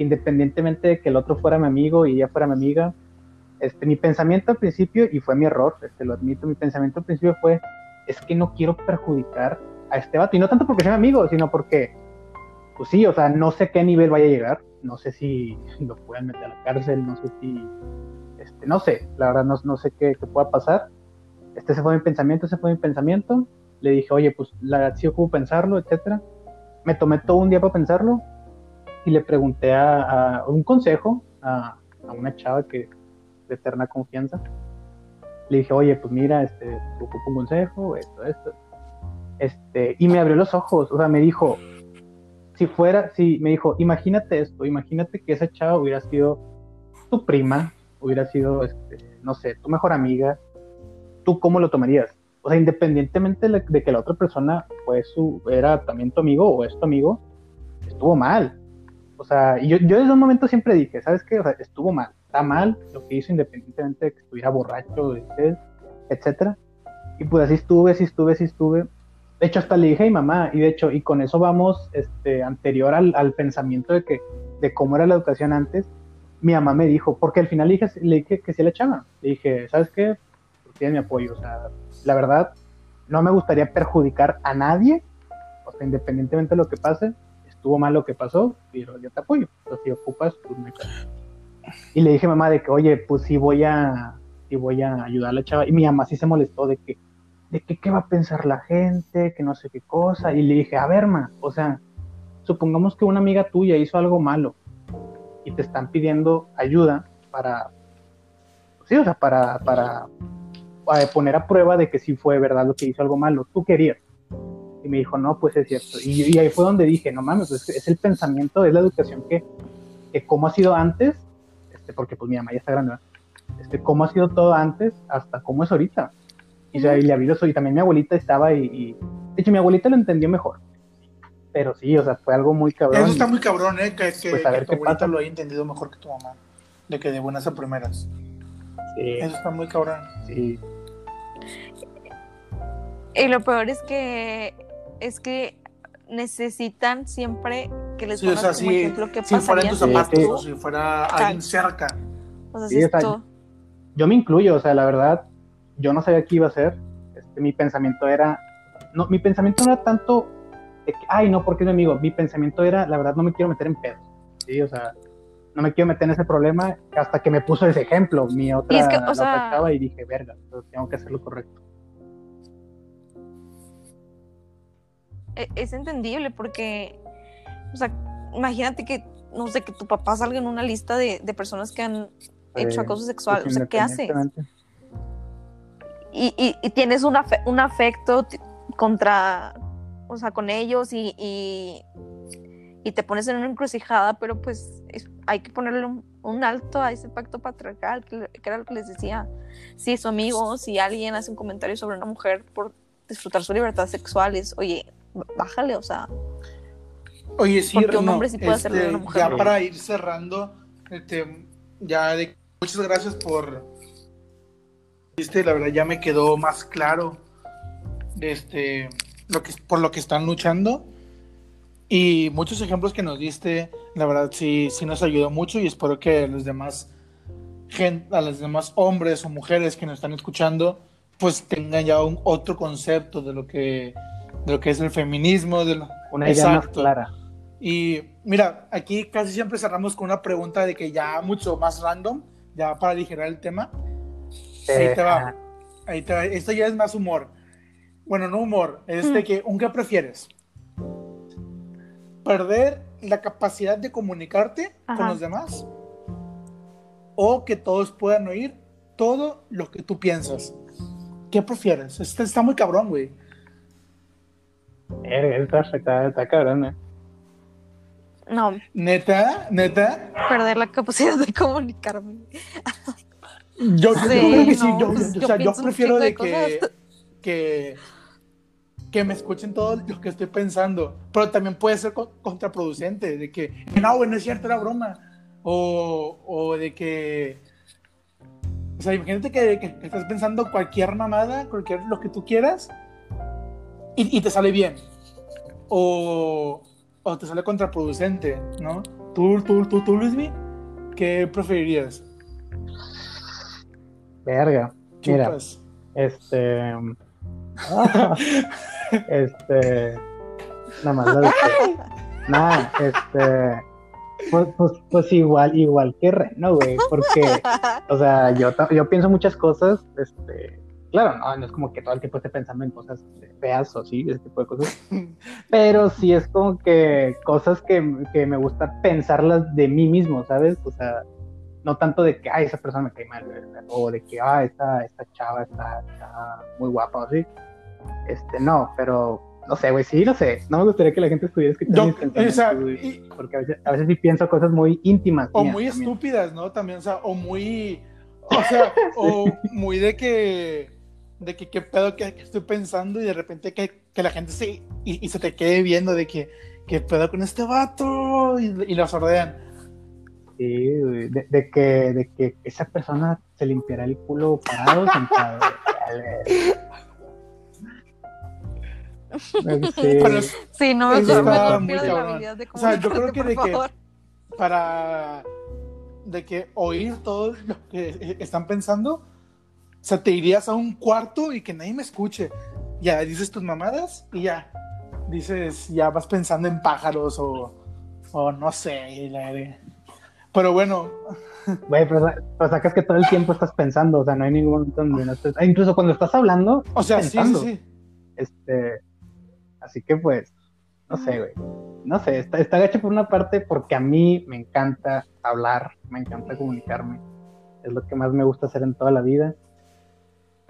independientemente de que el otro fuera mi amigo y ella fuera mi amiga, este, mi pensamiento al principio, y fue mi error, este, lo admito, mi pensamiento al principio fue, es que no quiero perjudicar a este vato, y no tanto porque sea mi amigo, sino porque, pues sí, o sea, no sé qué nivel vaya a llegar, no sé si lo puedan meter a la cárcel, no sé si, este, no sé, la verdad no, no sé qué, qué pueda pasar, este ese fue mi pensamiento, ese fue mi pensamiento, le dije, oye, pues la verdad sí ocupo pensarlo, etcétera, me tomé todo un día para pensarlo, y le pregunté a, a un consejo a, a una chava que de eterna confianza. Le dije, oye, pues mira, este, ocupo un consejo, esto, esto. Este, y me abrió los ojos, o sea, me dijo, si fuera, si, me dijo, imagínate esto, imagínate que esa chava hubiera sido tu prima, hubiera sido, este, no sé, tu mejor amiga, ¿tú cómo lo tomarías? O sea, independientemente de, que la otra persona fue su, era también tu amigo o es tu amigo, estuvo mal. O sea, yo, yo desde un momento siempre dije, ¿sabes qué? O sea, estuvo mal, está mal lo que hizo independientemente de que estuviera borracho, etc- etcétera. Y pues así estuve, así estuve, así estuve. De hecho, hasta le dije a mi mamá, y de hecho, y con eso vamos este, anterior al, al pensamiento de que de cómo era la educación antes, mi mamá me dijo, porque al final le dije, le dije que sí le echaba. Le dije, ¿sabes qué? Tienes mi apoyo. O sea, la verdad, no me gustaría perjudicar a nadie, o sea, independientemente de lo que pase, estuvo mal lo que pasó, pero yo te apoyo. Entonces, si ocupas, pues me. Y le dije a mamá de que, oye, pues sí voy a, sí voy a ayudar a la chava. Y mi mamá sí se molestó de que, de que qué va a pensar la gente, que no sé qué cosa. Y le dije, a ver, ma, o sea, supongamos que una amiga tuya hizo algo malo y te están pidiendo ayuda para, sí, o sea, para, para, para poner a prueba de que sí fue verdad lo que hizo algo malo. Tú querías. Y me dijo, no, pues es cierto. Y, y ahí fue donde dije, no mames, es, es el pensamiento, es la educación que, que como ha sido antes, este, porque pues mi mamá ya está grande, ¿verdad? este, cómo ha sido todo antes hasta cómo es ahorita. Y, o sea, y le aviso, y también mi abuelita estaba y, y, de hecho mi abuelita lo entendió mejor. Pero sí, o sea, fue algo muy cabrón. Eso está muy cabrón, ¿eh? Que, que, Pues a ver que tu qué abuelita pasa. lo haya entendido mejor que tu mamá. De que de buenas a primeras. Sí, Eso está muy cabrón. sí. Y lo peor es que es que necesitan siempre que les Sí, o sea, como si, ejemplo qué si fuera en tus zapatos sí. o si fuera alguien cerca. O sea, Sí, si o sea, esto- yo me incluyo, o sea, la verdad, yo no sabía qué iba a hacer. Este, mi pensamiento era, no, mi pensamiento no era tanto de que, ay, no, porque es mi amigo. Mi pensamiento era, la verdad, no me quiero meter en pedos. Sí, o sea, no me quiero meter en ese problema hasta que me puso ese ejemplo, mi otra, Y es que, o la otra sea- chava, y dije, verga, tengo que hacer lo correcto. Es entendible porque, o sea, imagínate que, no sé, que tu papá salga en una lista de, de personas que han hecho Eh, acoso sexual. O sea, ¿qué haces? y, y- y tienes un, afe- un afecto contra, o sea, con ellos y, y, y te pones en una encrucijada, pero pues es- hay que ponerle un, un alto a ese pacto patriarcal, que, que era lo que les decía. Si es su amigo, si alguien hace un comentario sobre una mujer por disfrutar su libertad sexual, es, oye, bájale, o sea, Oye, sí, Porque un Reno, hombre sí puede hacerlo de una mujer. Ya para ir cerrando, este, ya de, muchas gracias por. Este, la verdad ya me quedó más claro este, lo que, por lo que están luchando. Y muchos ejemplos que nos diste, la verdad sí, sí nos ayudó mucho y espero que los demás gen- a los demás hombres o mujeres que nos están escuchando, pues tengan ya un otro concepto de lo que, de lo que es el feminismo, de lo- Una idea más Exacto. clara. y mira, aquí casi siempre cerramos con una pregunta de que ya mucho más random, ya para aligerar el tema. Ahí Eh, te va. Ahí te va. Esto ya es más humor. Bueno, no humor, es de Mm. que, ¿un qué prefieres? ¿Perder la capacidad de comunicarte con Ajá. los demás? ¿O que todos puedan oír todo lo que tú piensas? ¿Qué prefieres? Este está muy cabrón, güey. Verga, está, está, está cabrón, eh. no, Neta, neta. perder la capacidad de comunicarme. Yo, yo Sí, creo que sí, no, yo, pues, yo- yo o sea, yo pienso un prefiero de de que, que, que me escuchen todo lo que estoy pensando, pero también puede ser co- contraproducente, de que, no, güey, no es cierto, era broma, o, o de que, o sea, imagínate que, que- que estás pensando cualquier mamada, cualquier lo que tú quieras, y, y te sale bien, o, o te sale contraproducente, ¿no? Tú, tú, tú, tú, Luismi, ¿qué preferirías? Verga. Mira. Este. este. Nada más. Nada, este. Pues, pues, pues igual, igual que Reno, güey. Porque, o sea, yo, yo pienso muchas cosas, este. Claro, no, no es como que todo el tiempo esté pensando en cosas feas o sí, ese tipo de cosas. Pero sí es como que cosas que, que me gusta pensarlas de mí mismo, ¿sabes? O sea, no tanto de que, ay, esa persona me cae mal, o de que, ah, esta, esta chava está, está muy guapa o así. Este, no, pero, no sé, güey, sí, no sé. No me gustaría que la gente estuviera escuchando Yo- mis pensamientos, o sea, y- porque a veces, a veces sí pienso cosas muy íntimas. O mías muy también. estúpidas, ¿no? También, o sea, o muy, o sea, o muy de que, de que qué pedo que, que estoy pensando y de repente que, que la gente se, y, y se te quede viendo de que, qué pedo con este vato y, y lo sordean. Sí, güey, de, de que, de que esa persona se limpiará el culo parado, sentado. Sí. Pero Sí, no, habilidad de O sea, yo creo que de que- para de que oír todo lo que están pensando, o sea, te irías a un cuarto y que nadie me escuche. Ya dices tus mamadas y ya dices, ya vas pensando en pájaros o, o no sé. la. Pero bueno, Güey, pero, pero sacas que todo el tiempo estás pensando, o sea, no hay ningún momento donde no estés. ah, Incluso cuando estás hablando, o sea, sí, sí, sí. este. Así que pues, no sé, güey. No sé, está, está gacho por una parte porque a mí me encanta hablar, me encanta comunicarme. Es lo que más me gusta hacer en toda la vida.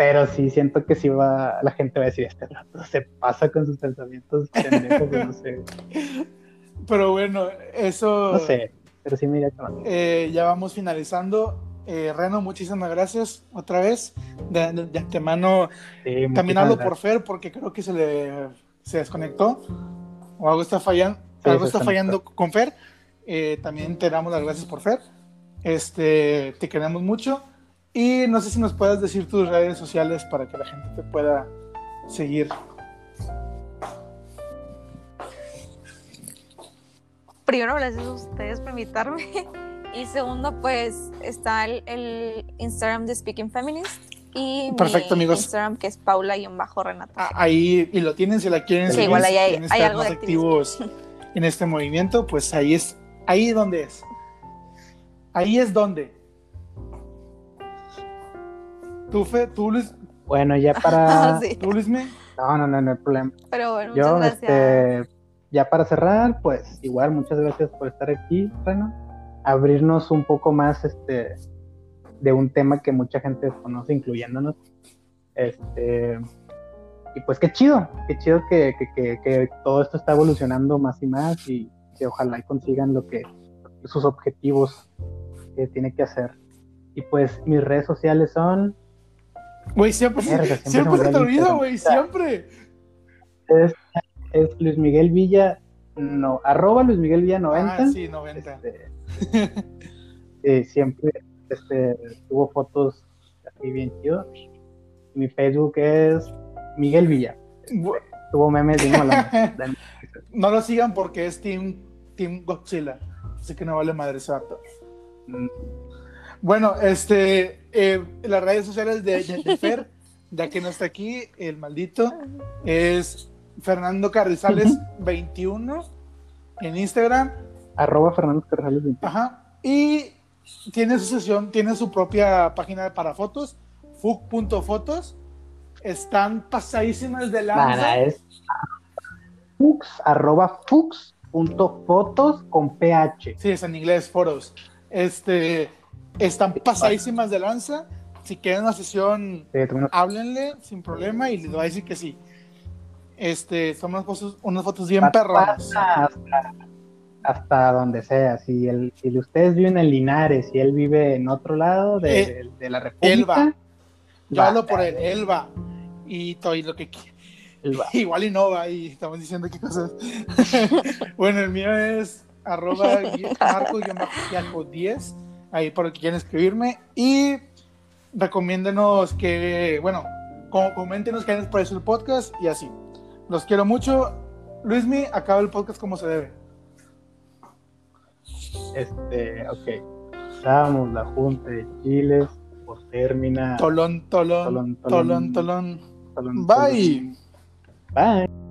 Pero sí siento que si va, la gente va a decir, este rato se pasa con sus pensamientos pendejos, no sé. Pero bueno, eso No sé, pero sí me iría eh, ya vamos finalizando. Eh, Reno, muchísimas gracias otra vez. De, de- de antemano, Sí, También hablo por. Fer porque creo que se le se desconectó o algo está fallando, Sí, algo está fallando con Fer. Eh, también te damos las gracias por Fer. Este, te queremos mucho y no sé si nos puedas decir tus redes sociales para que la gente te pueda seguir. Primero, gracias a ustedes por invitarme. Y segundo, pues está el, el Instagram de Speaking Feminist y Perfecto, mi amigos. Instagram que es Paula-Renata. Ah, Ahí y lo tienen si la quieren Sí, seguir, igual ahí hay- algo de más activos en este movimiento, pues ahí es ahí donde es. Ahí es donde. Tú, Fe, tú, Luis, Bueno, ya para. Sí, tú, Luisme. No, no, no, no hay problema. pero bueno, muchas Yo, gracias. este, ya para cerrar, pues igual, muchas gracias por estar aquí, Reno. Abrirnos un poco más este, de un tema que mucha gente conoce, incluyéndonos. Este, y pues qué chido, qué chido que, que, que, que todo esto está evolucionando más y más y que ojalá y consigan lo que sus objetivos que tiene que hacer. Y pues mis redes sociales son Güey, siempre, Verga, siempre siempre se te olvida güey, siempre. es, es Luis Miguel Villa, no, arroba Luis Miguel Villa 90. Ah, sí, 90. Este, eh, siempre este, tuvo fotos así bien chidos. Mi Facebook es Miguel Villa. Tuvo memes bien malos. No lo sigan porque es Team, team Godzilla. Así que no vale madre ese. Mm, Bueno, este, eh, las redes sociales de, de- de Fer, ya que no está aquí, el maldito, es Fernando Carrizales 21 en Instagram. Arroba Fernando Carrales 20. Ajá. Y tiene su sesión, tiene su propia página para fotos, fug.fotos. Están pasadísimas de lanza. Es fux, arroba fux punto fotos con ph. Sí, es en inglés, foros. Este, están pasadísimas de lanza. Si quieren una sesión, Sí, tengo una- háblenle sin problema y les va a decir que sí. Este, son unas fotos, unas fotos bien perronas. Hasta, hasta donde sea. Si, el, si ustedes viven en Linares y él vive en otro lado de, Eh, de- la República, él va. Yo va, hablo por él, él va. Y todo y lo que qui- él va. Igual y no va, y estamos diciendo qué cosas. bueno, el mío es arroba gui- marco 10, ahí por el que quieran escribirme. Y recomiéndenos que, bueno, co- coméntenos qué les pareció el podcast y así. Los quiero mucho. Luismi, acaba el podcast como se debe. Este, ok. Estábamos la Junta de Chiles por terminar. Tolón, tolón, Tolón, tolón, tolón. tolón. Tolón, Bye. tolón. Bye.